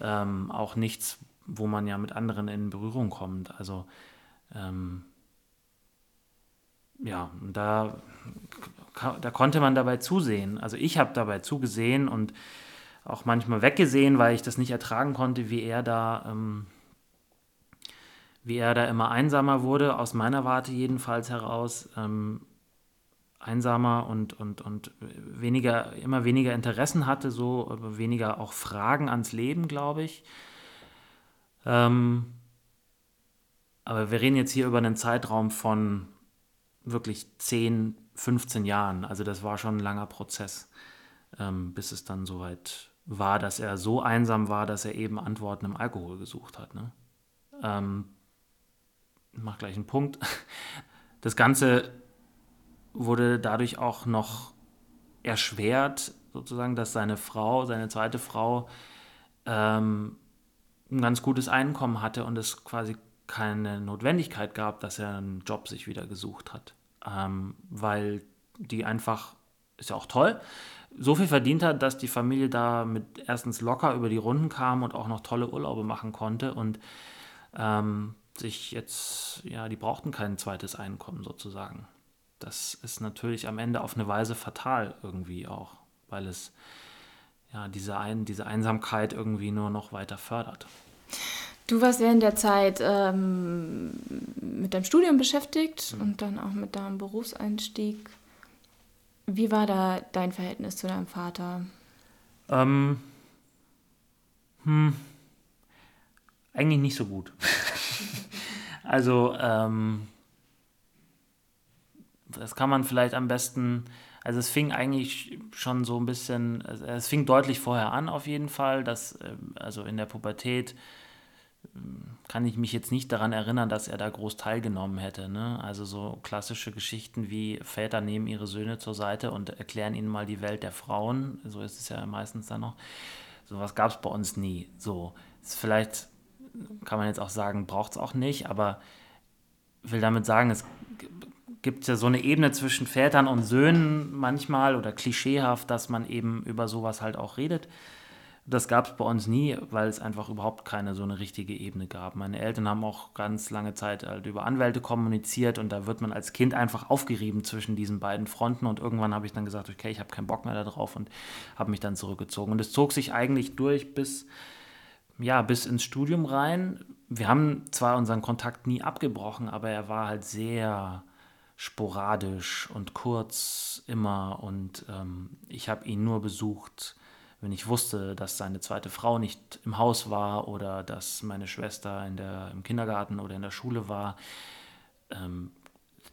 ähm, auch nichts, wo man ja mit anderen in Berührung kommt. Also ähm, ja, da da konnte man dabei zusehen. Also ich habe dabei zugesehen und auch manchmal weggesehen, weil ich das nicht ertragen konnte, wie er da ähm, wie er da immer einsamer wurde, aus meiner Warte jedenfalls heraus. Ähm, einsamer und, und, und weniger, immer weniger Interessen hatte, so weniger auch Fragen ans Leben, glaube ich. Ähm, aber wir reden jetzt hier über einen Zeitraum von wirklich 10, 15 Jahren. Also das war schon ein langer Prozess, ähm, bis es dann soweit war, dass er so einsam war, dass er eben Antworten im Alkohol gesucht hat. Ne? Ähm, mach gleich einen Punkt. Das Ganze wurde dadurch auch noch erschwert, sozusagen, dass seine Frau, seine zweite Frau, ähm, ein ganz gutes Einkommen hatte und es quasi keine Notwendigkeit gab, dass er einen Job sich wieder gesucht hat. Ähm, weil die einfach, ist ja auch toll, so viel verdient hat, dass die Familie da mit erstens locker über die Runden kam und auch noch tolle Urlaube machen konnte und ähm, sich jetzt, ja, die brauchten kein zweites Einkommen sozusagen das ist natürlich am Ende auf eine Weise fatal irgendwie auch, weil es ja diese, Ein diese Einsamkeit irgendwie nur noch weiter fördert. Du warst während der Zeit ähm, mit deinem Studium beschäftigt mhm. und dann auch mit deinem Berufseinstieg. Wie war da dein Verhältnis zu deinem Vater? Ähm, hm, eigentlich nicht so gut. also ähm, das kann man vielleicht am besten, also es fing eigentlich schon so ein bisschen, es fing deutlich vorher an auf jeden Fall, dass, ähm, also in der Pubertät kann ich mich jetzt nicht daran erinnern, dass er da groß teilgenommen hätte. Ne? Also so klassische Geschichten wie Väter nehmen ihre Söhne zur Seite und erklären ihnen mal die Welt der Frauen, so ist es ja meistens dann noch. Sowas gab es bei uns nie. So, ist vielleicht kann man jetzt auch sagen, braucht es auch nicht, aber will damit sagen, es gibt ja so eine Ebene zwischen Vätern und Söhnen manchmal oder klischeehaft, dass man eben über sowas halt auch redet. Das gab es bei uns nie, weil es einfach überhaupt keine so eine richtige Ebene gab. Meine Eltern haben auch ganz lange Zeit halt über Anwälte kommuniziert und da wird man als Kind einfach aufgerieben zwischen diesen beiden Fronten und irgendwann habe ich dann gesagt, okay, ich habe keinen Bock mehr darauf und habe mich dann zurückgezogen. Und es zog sich eigentlich durch bis, ja, bis ins Studium rein. Wir haben zwar unseren Kontakt nie abgebrochen, aber er war halt sehr sporadisch und kurz immer und ähm, ich habe ihn nur besucht, wenn ich wusste, dass seine zweite Frau nicht im Haus war oder dass meine Schwester in der, im Kindergarten oder in der Schule war. Ähm,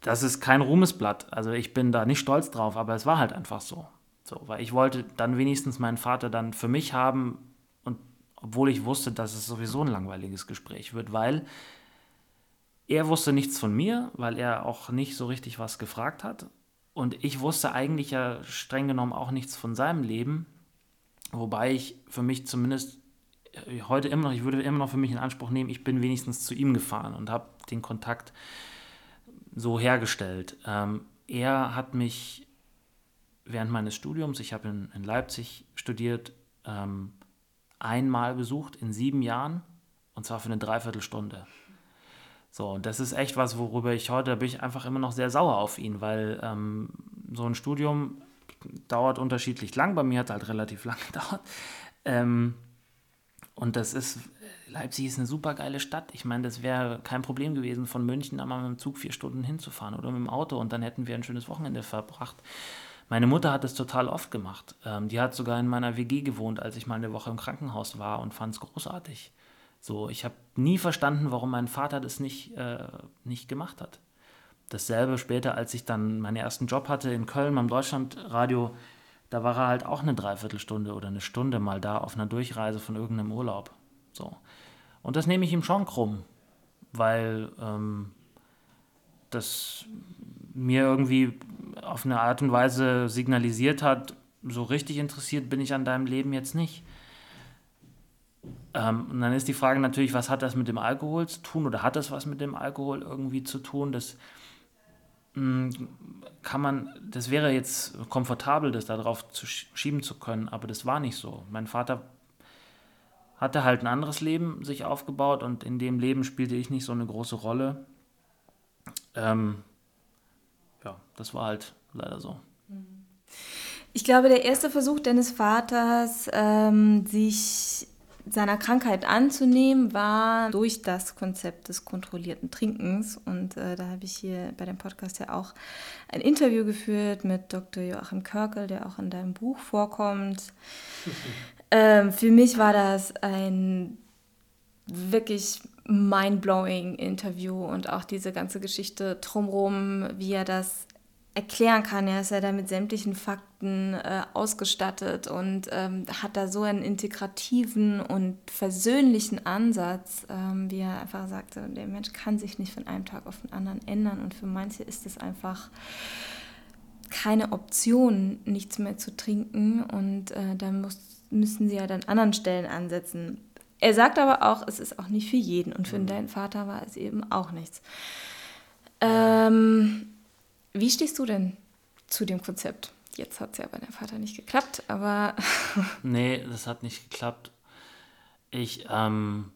das ist kein Ruhmesblatt. Also ich bin da nicht stolz drauf, aber es war halt einfach so. so. Weil ich wollte dann wenigstens meinen Vater dann für mich haben und obwohl ich wusste, dass es sowieso ein langweiliges Gespräch wird, weil er wusste nichts von mir, weil er auch nicht so richtig was gefragt hat. Und ich wusste eigentlich ja streng genommen auch nichts von seinem Leben. Wobei ich für mich zumindest äh, heute immer noch, ich würde immer noch für mich in Anspruch nehmen, ich bin wenigstens zu ihm gefahren und habe den Kontakt so hergestellt. Ähm, er hat mich während meines Studiums, ich habe in, in, Leipzig studiert, ähm, einmal besucht in sieben Jahren und zwar für eine Dreiviertelstunde. So, und das ist echt was, worüber ich heute, da bin ich einfach immer noch sehr sauer auf ihn, weil ähm, so ein Studium dauert unterschiedlich lang. Bei mir hat es halt relativ lang gedauert. Ähm, und das ist, Leipzig ist eine super geile Stadt. Ich meine, das wäre kein Problem gewesen, von München einmal mit dem Zug vier Stunden hinzufahren oder mit dem Auto und dann hätten wir ein schönes Wochenende verbracht. Meine Mutter hat es total oft gemacht. Ähm, die hat sogar in meiner WG gewohnt, als ich mal eine Woche im Krankenhaus war und fand es großartig. So, ich habe nie verstanden, warum mein Vater das nicht, äh, nicht gemacht hat. Dasselbe später, als ich dann meinen ersten Job hatte in Köln beim Deutschlandradio, da war er halt auch eine Dreiviertelstunde oder eine Stunde mal da auf einer Durchreise von irgendeinem Urlaub. So. Und das nehme ich ihm schon krumm, weil ähm, das mir irgendwie auf eine Art und Weise signalisiert hat, so richtig interessiert bin ich an deinem Leben jetzt nicht. Ähm, und dann ist die Frage natürlich, was hat das mit dem Alkohol zu tun oder hat das was mit dem Alkohol irgendwie zu tun? Das kann man, das wäre jetzt komfortabel, das darauf zu schieben zu können, aber das war nicht so. Mein Vater hatte halt ein anderes Leben sich aufgebaut und in dem Leben spielte ich nicht so eine große Rolle. Ähm, ja, das war halt leider so. Ich glaube, der erste Versuch deines Vaters, ähm, sich seiner Krankheit anzunehmen, war durch das Konzept des kontrollierten Trinkens. Und äh, da habe ich hier bei dem Podcast ja auch ein Interview geführt mit Dr. Joachim Körkel, der auch in deinem Buch vorkommt. ähm, für mich war das ein wirklich mind-blowing Interview und auch diese ganze Geschichte drumherum, wie er das erklären kann. Er ist ja da mit sämtlichen Fakten äh, ausgestattet und ähm, hat da so einen integrativen und versöhnlichen Ansatz, ähm, wie er einfach sagte, der Mensch kann sich nicht von einem Tag auf den anderen ändern und für manche ist es einfach keine Option, nichts mehr zu trinken und äh, da muss, müssen sie ja dann anderen Stellen ansetzen. Er sagt aber auch, es ist auch nicht für jeden und für mhm. deinen Vater war es eben auch nichts. Ähm, wie stehst du denn zu dem Konzept? Jetzt hat es ja bei deinem Vater nicht geklappt, aber. nee, das hat nicht geklappt. Ich ähm,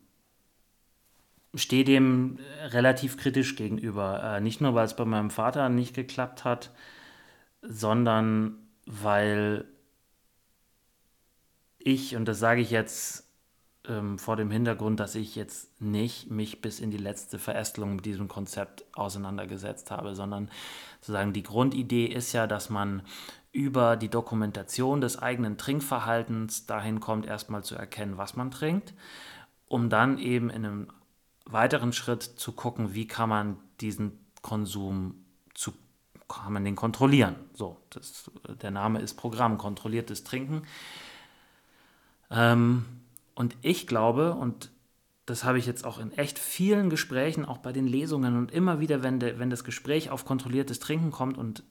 stehe dem relativ kritisch gegenüber. Äh, nicht nur, weil es bei meinem Vater nicht geklappt hat, sondern weil ich, und das sage ich jetzt ähm, vor dem Hintergrund, dass ich jetzt nicht mich bis in die letzte Verästelung mit diesem Konzept auseinandergesetzt habe, sondern sozusagen die Grundidee ist ja, dass man über die Dokumentation des eigenen Trinkverhaltens dahin kommt, erstmal zu erkennen, was man trinkt, um dann eben in einem weiteren Schritt zu gucken, wie kann man diesen Konsum zu kann man den kontrollieren. So, das, der Name ist Programm, kontrolliertes Trinken. Ähm, und ich glaube, und das habe ich jetzt auch in echt vielen Gesprächen, auch bei den Lesungen und immer wieder, wenn, de, wenn das Gespräch auf kontrolliertes Trinken kommt und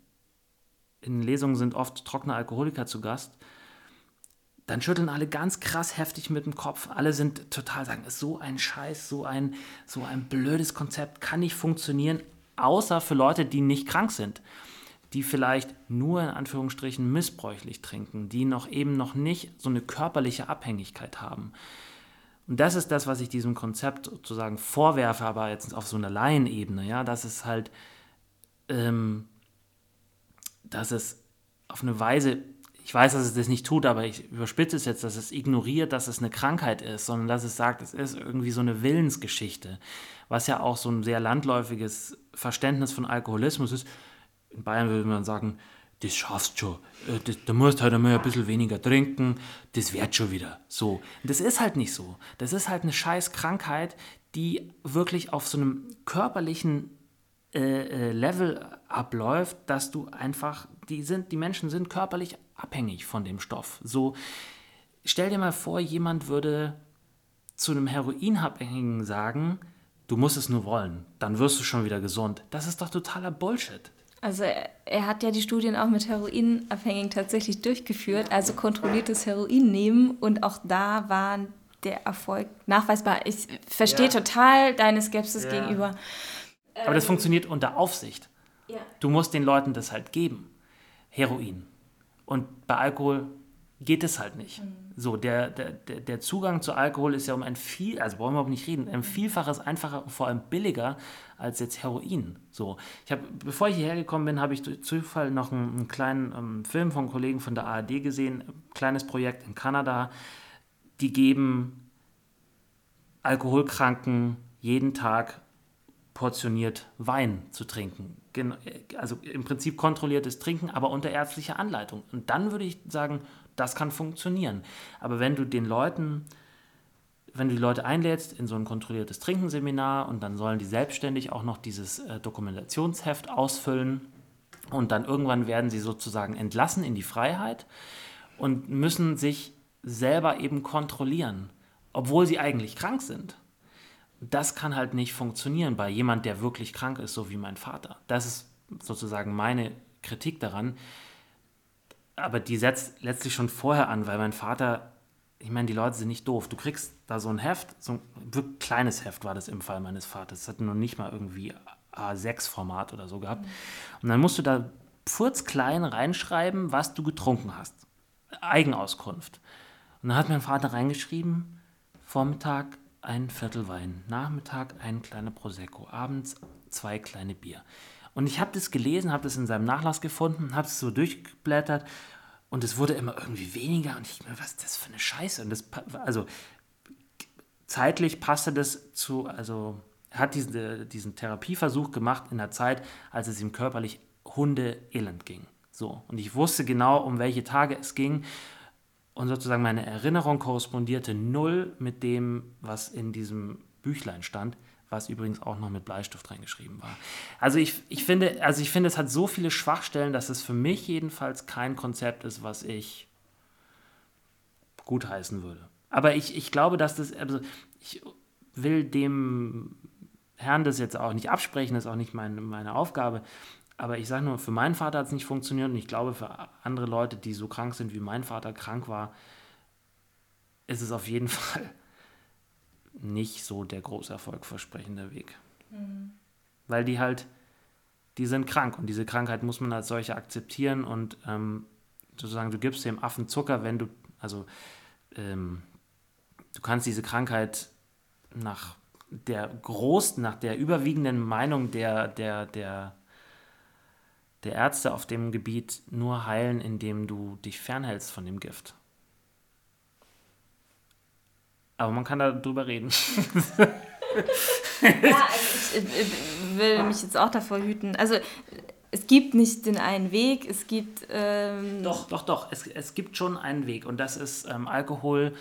in Lesungen sind oft trockene Alkoholiker zu Gast, dann schütteln alle ganz krass heftig mit dem Kopf. Alle sind total sagen, ist so ein Scheiß, so ein, so ein blödes Konzept, kann nicht funktionieren, außer für Leute, die nicht krank sind die vielleicht nur in Anführungsstrichen missbräuchlich trinken, die noch eben noch nicht so eine körperliche Abhängigkeit haben. Und das ist das, was ich diesem Konzept sozusagen vorwerfe, aber jetzt auf so einer Laienebene, ja, dass es halt, ähm, dass es auf eine Weise, ich weiß, dass es das nicht tut, aber ich überspitze es jetzt, dass es ignoriert, dass es eine Krankheit ist, sondern dass es sagt, es ist irgendwie so eine Willensgeschichte, was ja auch so ein sehr landläufiges Verständnis von Alkoholismus ist in Bayern würde man sagen, das schaffst schon. Äh, das, da musst halt einmal ein bisschen weniger trinken, das wird schon wieder. So. Das ist halt nicht so. Das ist halt eine scheiß Krankheit, die wirklich auf so einem körperlichen äh, äh, Level abläuft, dass du einfach, die sind, die Menschen sind körperlich abhängig von dem Stoff. So, stell dir mal vor, jemand würde zu einem Heroinabhängigen sagen, du musst es nur wollen, dann wirst du schon wieder gesund. Das ist doch totaler Bullshit. Also er, er, hat ja die Studien auch mit Heroinabhängigen tatsächlich durchgeführt, also kontrolliertes Heroin nehmen und auch da war der Erfolg nachweisbar. Ich verstehe ja. total deine Skepsis ja. gegenüber. Aber das funktioniert unter Aufsicht. Ja. Du musst den Leuten das halt geben. Heroin. Und bei Alkohol geht es halt nicht. Mhm. So, der, der, der Zugang zu Alkohol ist ja um ein viel, also wollen wir überhaupt nicht reden, ein Vielfaches einfacher und vor allem billiger als jetzt Heroin. So, ich habe, bevor ich hierher gekommen bin, habe ich durch Zufall noch einen, einen kleinen ähm, Film von Kollegen von der ARD gesehen, kleines Projekt in Kanada. Die geben Alkoholkranken jeden Tag portioniert Wein zu trinken. Also im Prinzip kontrolliertes Trinken, aber unter ärztlicher Anleitung. Und dann würde ich sagen, das kann funktionieren. Aber wenn du den Leuten, wenn du die Leute einlädst in so ein kontrolliertes Trinkenseminar und dann sollen die selbstständig auch noch dieses äh, Dokumentationsheft ausfüllen und dann irgendwann werden sie sozusagen entlassen in die Freiheit und müssen sich selber eben kontrollieren, obwohl sie eigentlich krank sind. Das kann halt nicht funktionieren bei jemand, der wirklich krank ist, so wie mein Vater. Das ist sozusagen meine Kritik daran aber die setzt letztlich schon vorher an, weil mein Vater, ich meine, die Leute sind nicht doof. Du kriegst da so ein Heft, so ein wirklich kleines Heft war das im Fall meines Vaters. Das hat noch nicht mal irgendwie A6-Format oder so gehabt. Mhm. Und dann musst du da furzklein reinschreiben, was du getrunken hast. Eigenauskunft. Und dann hat mein Vater reingeschrieben, Vormittag ein Viertel Wein, Nachmittag ein kleiner Prosecco, abends zwei kleine Bier. Und ich habe das gelesen, habe das in seinem Nachlass gefunden, habe es so durchgeblättert und es wurde immer irgendwie weniger und ich mir, was ist das für eine Scheiße? Und das, also zeitlich passte das zu, also hat diesen, diesen Therapieversuch gemacht in der Zeit, als es ihm körperlich hundeelend ging. So, und ich wusste genau, um welche Tage es ging. Und sozusagen meine Erinnerung korrespondierte null mit dem, was in diesem Büchlein stand, was übrigens auch noch mit Bleistift reingeschrieben war. Also ich, ich, finde, also ich finde, es hat so viele Schwachstellen, dass es für mich jedenfalls kein Konzept ist, was ich gutheißen würde. Aber ich, ich glaube, dass das, also ich will dem Herrn das jetzt auch nicht absprechen, das ist auch nicht meine, meine Aufgabe. Aber ich sage nur, für meinen Vater hat es nicht funktioniert und ich glaube, für andere Leute, die so krank sind, wie mein Vater krank war, ist es auf jeden Fall nicht so der groß erfolgversprechende Weg. Mhm. Weil die halt, die sind krank und diese Krankheit muss man als solche akzeptieren und ähm, sozusagen, du gibst dem Affen Zucker, wenn du, also ähm, du kannst diese Krankheit nach der großen, nach der überwiegenden Meinung der, der, der, der Ärzte auf dem Gebiet nur heilen, indem du dich fernhältst von dem Gift. Aber man kann darüber reden. ja, also ich, ich, will mich jetzt auch davor hüten. Also es gibt nicht den einen Weg, es gibt... Ähm doch, doch, doch, es, es gibt schon einen Weg und das ist ähm, Alkohol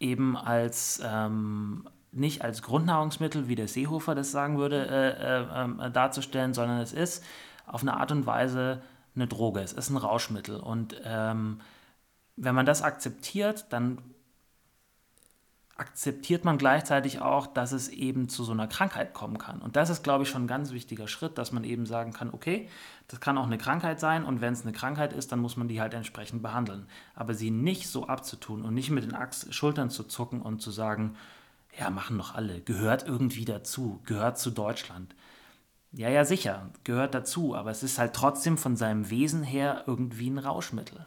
eben als... Ähm, nicht als Grundnahrungsmittel, wie der Seehofer das sagen würde, äh, äh, ähm, darzustellen, sondern es ist auf eine Art und Weise eine Droge, es ist ein Rauschmittel. Und ähm, wenn man das akzeptiert, dann akzeptiert man gleichzeitig auch, dass es eben zu so einer Krankheit kommen kann. Und das ist, glaube ich, schon ein ganz wichtiger Schritt, dass man eben sagen kann, okay, das kann auch eine Krankheit sein und wenn es eine Krankheit ist, dann muss man die halt entsprechend behandeln. Aber sie nicht so abzutun und nicht mit den Achs Schultern zu zucken und zu sagen, ja, machen doch alle, gehört irgendwie dazu, gehört zu Deutschland. Ja, ja, sicher, gehört dazu, aber es ist halt trotzdem von seinem Wesen her irgendwie ein Rauschmittel.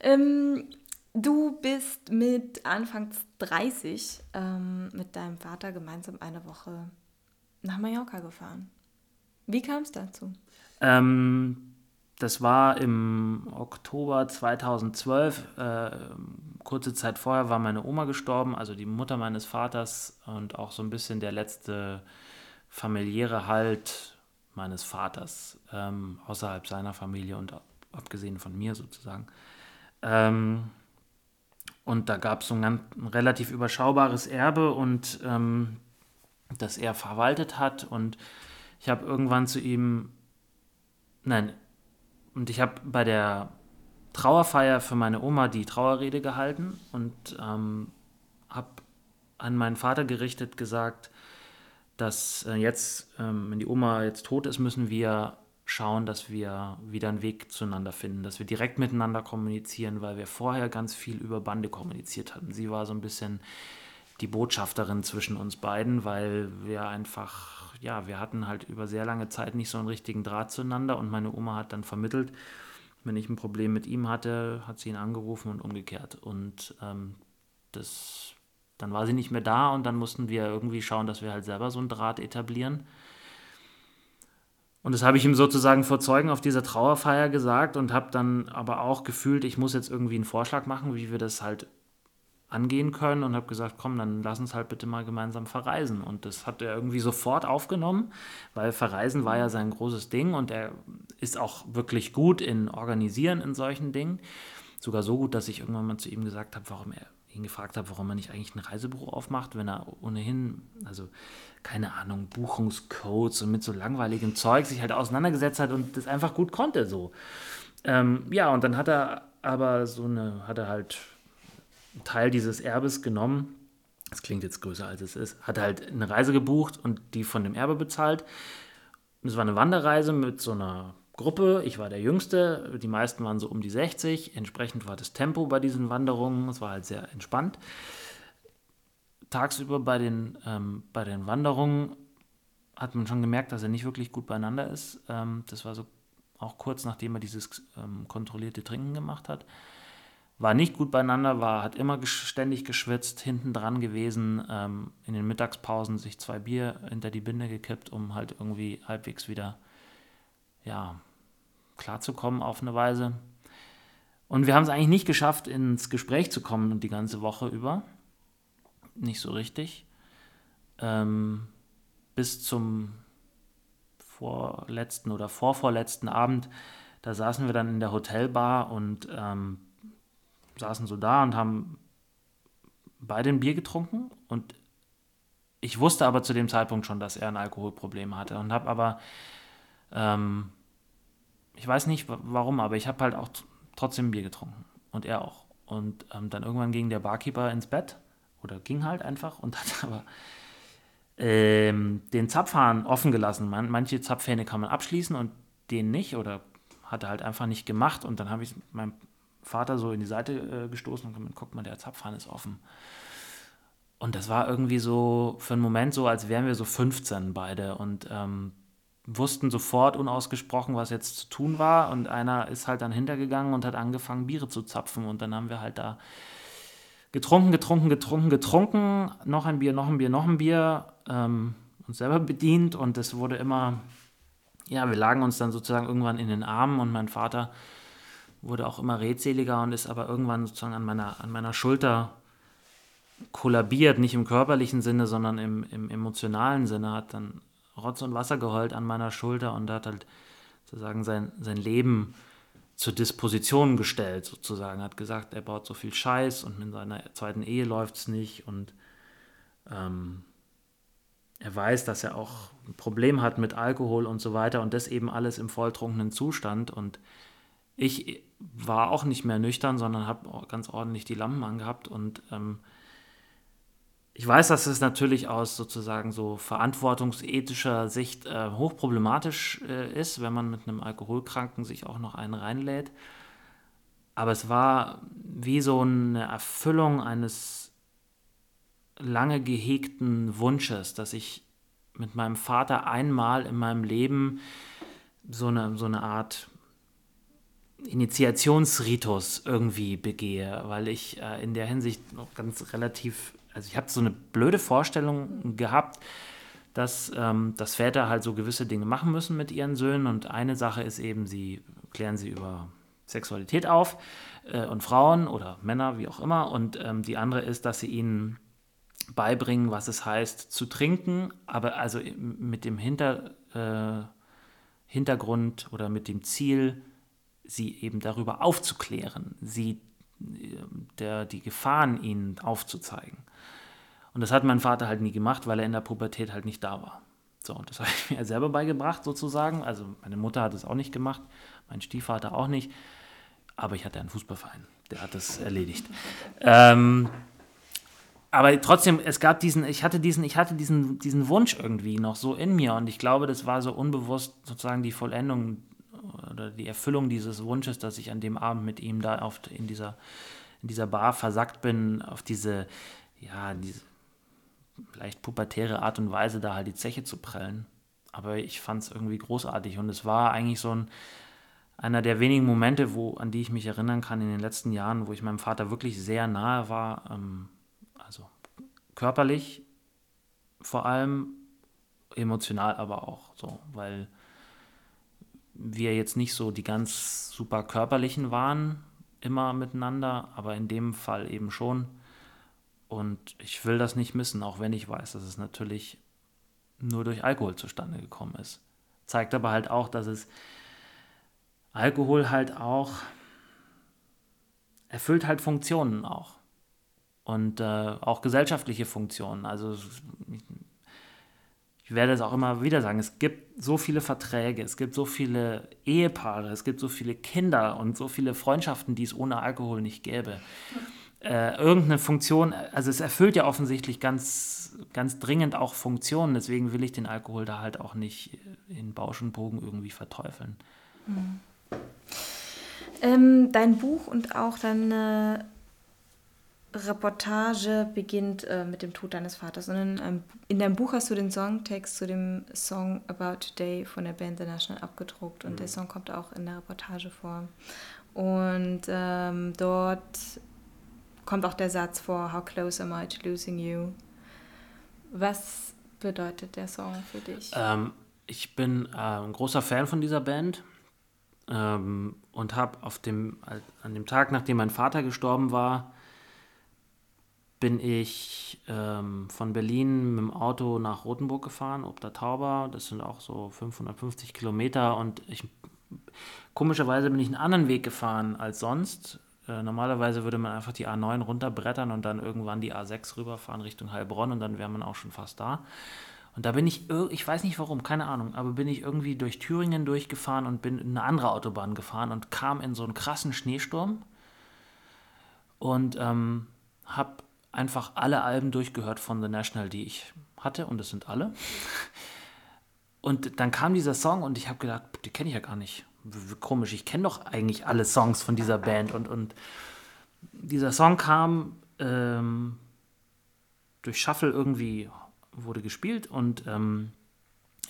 Ähm, Du bist mit Anfang 30 ähm, mit deinem Vater gemeinsam eine Woche nach Mallorca gefahren. Wie kam es dazu? Ähm, das war im Oktober 2012. Äh, kurze Zeit vorher war meine Oma gestorben, also die Mutter meines Vaters und auch so ein bisschen der letzte familiäre Halt meines Vaters ähm, außerhalb seiner Familie und abgesehen von mir sozusagen. Ähm, und da gab es so ein, ganz, ein relativ überschaubares Erbe und ähm, das er verwaltet hat. Und ich habe irgendwann zu ihm, nein, und ich habe bei der Trauerfeier für meine Oma die Trauerrede gehalten und ähm, habe an meinen Vater gerichtet gesagt, dass äh, jetzt, ähm, wenn die Oma jetzt tot ist, müssen wir schauen, dass wir wieder einen Weg zueinander finden, dass wir direkt miteinander kommunizieren, weil wir vorher ganz viel über Bande kommuniziert hatten. Sie war so ein bisschen die Botschafterin zwischen uns beiden, weil wir einfach, ja, wir hatten halt über sehr lange Zeit nicht so einen richtigen Draht zueinander und meine Oma hat dann vermittelt, wenn ich ein Problem mit ihm hatte, hat sie ihn angerufen und umgekehrt. Und ähm, das, dann war sie nicht mehr da und dann mussten wir irgendwie schauen, dass wir halt selber so einen Draht etablieren. Und das habe ich ihm sozusagen vor Zeugen auf dieser Trauerfeier gesagt und habe dann aber auch gefühlt, ich muss jetzt irgendwie einen Vorschlag machen, wie wir das halt angehen können und habe gesagt, komm, dann lass uns halt bitte mal gemeinsam verreisen. Und das hat er irgendwie sofort aufgenommen, weil Verreisen war ja sein großes Ding und er ist auch wirklich gut in Organisieren in solchen Dingen. Sogar so gut, dass ich irgendwann mal zu ihm gesagt habe, warum er ihn gefragt habe, warum er nicht eigentlich ein Reisebüro aufmacht, wenn er ohnehin, also keine Ahnung, Buchungscodes und mit so langweiligem Zeug sich halt auseinandergesetzt hat und das einfach gut konnte so. Ähm, ja, und dann hat er aber so eine, hat er halt einen Teil dieses Erbes genommen. Das klingt jetzt größer als es ist. Hat halt eine Reise gebucht und die von dem Erbe bezahlt. Es war eine Wanderreise mit so einer Gruppe. Ich war der Jüngste, die meisten waren so um die 60. Entsprechend war das Tempo bei diesen Wanderungen, es war halt sehr entspannt. Tagsüber bei den, ähm, bei den Wanderungen hat man schon gemerkt, dass er nicht wirklich gut beieinander ist. Ähm, das war so auch kurz nachdem er dieses ähm, kontrollierte Trinken gemacht hat. War nicht gut beieinander, war, hat immer ständig geschwitzt, hinten dran gewesen, ähm, in den Mittagspausen sich zwei Bier hinter die Binde gekippt, um halt irgendwie halbwegs wieder ja, klarzukommen auf eine Weise. Und wir haben es eigentlich nicht geschafft, ins Gespräch zu kommen die ganze Woche über. Nicht so richtig. ähm, bis zum vorletzten oder vorvorletzten Abend, da saßen wir dann in der Hotelbar und ähm, saßen so da und haben beide ein Bier getrunken und ich wusste aber zu dem Zeitpunkt schon, dass er ein Alkoholproblem hatte und habe aber, ähm, ich weiß nicht warum, aber ich habe halt auch trotzdem Bier getrunken und er auch. Und ähm, dann irgendwann ging der Barkeeper ins Bett oder ging halt einfach und hat aber ähm, den Zapfhahn offen gelassen. Man, manche Zapfhähne kann man abschließen und den nicht oder hat er halt einfach nicht gemacht und dann habe ich meinem Vater so in die Seite äh, gestoßen und gesagt, guck mal, der Zapfhahn ist offen. Und das war irgendwie so für einen Moment so, als wären wir so 15 beide und ähm, wussten sofort unausgesprochen, was jetzt zu tun war. Und einer ist halt dann hintergegangen und hat angefangen, Biere zu zapfen. Und dann haben wir halt da getrunken, getrunken, getrunken, getrunken, noch ein Bier, noch ein Bier, noch ein Bier, ähm, uns selber bedient. Und es wurde immer, ja, wir lagen uns dann sozusagen irgendwann in den Armen und mein Vater wurde auch immer redseliger und ist aber irgendwann sozusagen an meiner, an meiner Schulter kollabiert, nicht im körperlichen Sinne, sondern im, im emotionalen Sinne, hat dann Rotz und Wasser geheult an meiner Schulter und hat halt sozusagen sein, sein Leben zur Disposition gestellt, sozusagen. Hat gesagt, er baut so viel Scheiß und in seiner zweiten Ehe läuft es nicht und ähm, er weiß, dass er auch ein Problem hat mit Alkohol und so weiter und das eben alles im volltrunkenen Zustand und ich war auch nicht mehr nüchtern, sondern habe ganz ordentlich die Lampen angehabt und ähm, ich weiß, dass es natürlich aus sozusagen so verantwortungsethischer Sicht äh, hochproblematisch äh, ist, wenn man mit einem Alkoholkranken sich auch noch einen reinlädt. Aber es war wie so eine Erfüllung eines lange gehegten Wunsches, dass ich mit meinem Vater einmal in meinem Leben so eine, so eine Art Initiationsritus irgendwie begehe, weil ich äh, in der Hinsicht noch ganz relativ also ich habe so eine blöde Vorstellung gehabt, dass, ähm, dass Väter halt so gewisse Dinge machen müssen mit ihren Söhnen. Und eine Sache ist eben, sie klären sie über Sexualität auf äh, und Frauen oder Männer, wie auch immer. Und ähm, die andere ist, dass sie ihnen beibringen, was es heißt zu trinken, aber also mit dem Hinter, äh, Hintergrund oder mit dem Ziel, sie eben darüber aufzuklären, sie der, die Gefahren ihnen aufzuzeigen. Und das hat mein Vater halt nie gemacht, weil er in der Pubertät halt nicht da war. So, und das habe ich mir selber beigebracht sozusagen. Also meine Mutter hat es auch nicht gemacht, mein Stiefvater auch nicht. Aber ich hatte einen Fußballverein, der hat das erledigt. Ähm, aber trotzdem, es gab diesen, ich hatte diesen, ich hatte diesen, diesen Wunsch irgendwie noch so in mir und ich glaube, das war so unbewusst sozusagen die Vollendung oder die Erfüllung dieses Wunsches, dass ich an dem Abend mit ihm da auf, in, dieser, in dieser Bar versackt bin, auf diese, ja, diese leicht pubertäre Art und Weise, da halt die Zeche zu prellen. Aber ich fand es irgendwie großartig und es war eigentlich so ein, einer der wenigen Momente, wo, an die ich mich erinnern kann in den letzten Jahren, wo ich meinem Vater wirklich sehr nahe war, ähm, also körperlich vor allem, emotional aber auch so, weil wir jetzt nicht so die ganz super körperlichen waren, immer miteinander, aber in dem Fall eben schon. Und ich will das nicht missen, auch wenn ich weiß, dass es natürlich nur durch Alkohol zustande gekommen ist. Zeigt aber halt auch, dass es Alkohol halt auch erfüllt halt Funktionen auch. Und äh, auch gesellschaftliche Funktionen. Also ich werde es auch immer wieder sagen, es gibt so viele Verträge, es gibt so viele Ehepaare, es gibt so viele Kinder und so viele Freundschaften, die es ohne Alkohol nicht gäbe. Äh, irgendeine Funktion, also es erfüllt ja offensichtlich ganz, ganz dringend auch Funktionen, deswegen will ich den Alkohol da halt auch nicht in Bausch und Bogen irgendwie verteufeln. Mhm. Ähm, dein Buch und auch deine Reportage beginnt äh, mit dem Tod deines Vaters, sondern ähm, in deinem Buch hast du den Songtext zu dem Song About Today von der Band The National abgedruckt und mhm. der Song kommt auch in der Reportage vor. Und ähm, dort kommt auch der Satz vor, How close am I to losing you? Was bedeutet der Song für dich? Ähm, ich bin äh, ein großer Fan von dieser Band ähm, und habe auf dem, an dem Tag, nachdem mein Vater gestorben war, bin ich ähm, von Berlin mit dem Auto nach Rothenburg gefahren, ob der Tauber. Das sind auch so 550 Kilometer und ich komischerweise bin ich einen anderen Weg gefahren als sonst. Äh, normalerweise würde man einfach die A9 runterbrettern und dann irgendwann die A6 rüberfahren Richtung Heilbronn und dann wäre man auch schon fast da. Und da bin ich, ich weiß nicht warum, keine Ahnung, aber bin ich irgendwie durch Thüringen durchgefahren und bin in eine andere Autobahn gefahren und kam in so einen krassen Schneesturm und ähm, habe einfach alle Alben durchgehört von The National, die ich hatte, und das sind alle. Und dann kam dieser Song und ich habe gedacht, die kenne ich ja gar nicht. Komisch, ich kenne doch eigentlich alle Songs von dieser Band. Und, und dieser Song kam ähm, durch Shuffle irgendwie, wurde gespielt und ähm,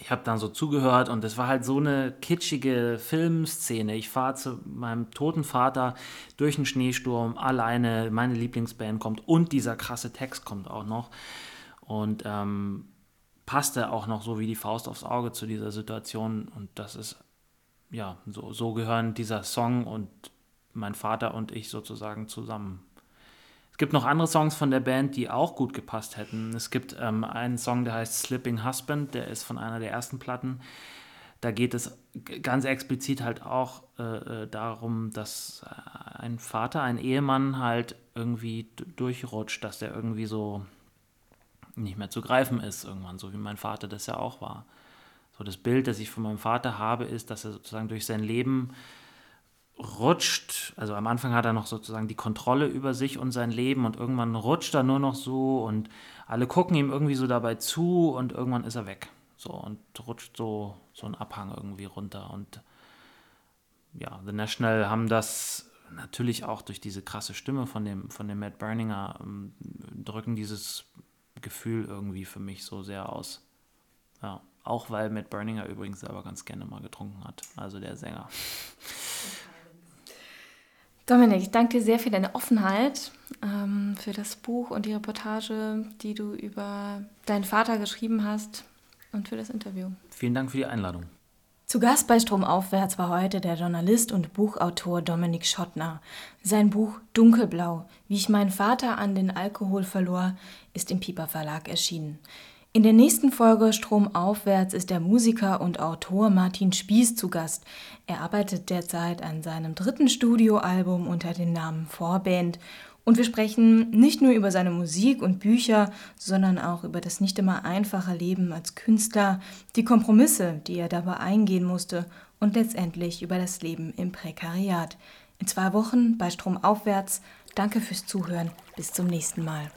ich habe dann so zugehört und es war halt so eine kitschige Filmszene. Ich fahre zu meinem toten Vater durch den Schneesturm alleine, meine Lieblingsband kommt und dieser krasse Text kommt auch noch. Und ähm, passte auch noch so wie die Faust aufs Auge zu dieser Situation. Und das ist, ja, so, so gehören dieser Song und mein Vater und ich sozusagen zusammen gibt noch andere Songs von der Band, die auch gut gepasst hätten. Es gibt ähm, einen Song, der heißt Slipping Husband, der ist von einer der ersten Platten. Da geht es ganz explizit halt auch äh, äh darum, dass ein Vater, ein Ehemann halt irgendwie durchrutscht, dass der irgendwie so nicht mehr zu greifen ist irgendwann, so wie mein Vater das ja auch war. So das Bild, das ich von meinem Vater habe, ist, dass er sozusagen durch sein Leben rutscht, also am Anfang hat er noch sozusagen die Kontrolle über sich und sein Leben und irgendwann rutscht er nur noch so und alle gucken ihm irgendwie so dabei zu und irgendwann ist er weg. So und rutscht so, so einen Abhang irgendwie runter. Und ja, The National haben das natürlich auch durch diese krasse Stimme von dem, von dem Matt Berninger, ähm, drücken dieses Gefühl irgendwie für mich so sehr aus. Ja, auch weil Matt Berninger übrigens selber ganz gerne mal getrunken hat, also der Sänger. Dominik, ich danke dir sehr für deine Offenheit, ähm, für das Buch und die Reportage, die du über deinen Vater geschrieben hast und für das Interview. Vielen Dank für die Einladung. Zu Gast bei Stromaufwärts war heute der Journalist und Buchautor Dominik Schottner. Sein Buch Dunkelblau, wie ich meinen Vater an den Alkohol verlor, ist im Pieper Verlag erschienen. In der nächsten Folge Stromaufwärts ist der Musiker und Autor Martin Spieß zu Gast. Er arbeitet derzeit an seinem dritten Studioalbum unter dem Namen Vorband. Und wir sprechen nicht nur über seine Musik und Bücher, sondern auch über das nicht immer einfache Leben als Künstler, die Kompromisse, die er dabei eingehen musste und letztendlich über das Leben im Prekariat. In zwei Wochen bei Stromaufwärts. Danke fürs Zuhören. Bis zum nächsten Mal.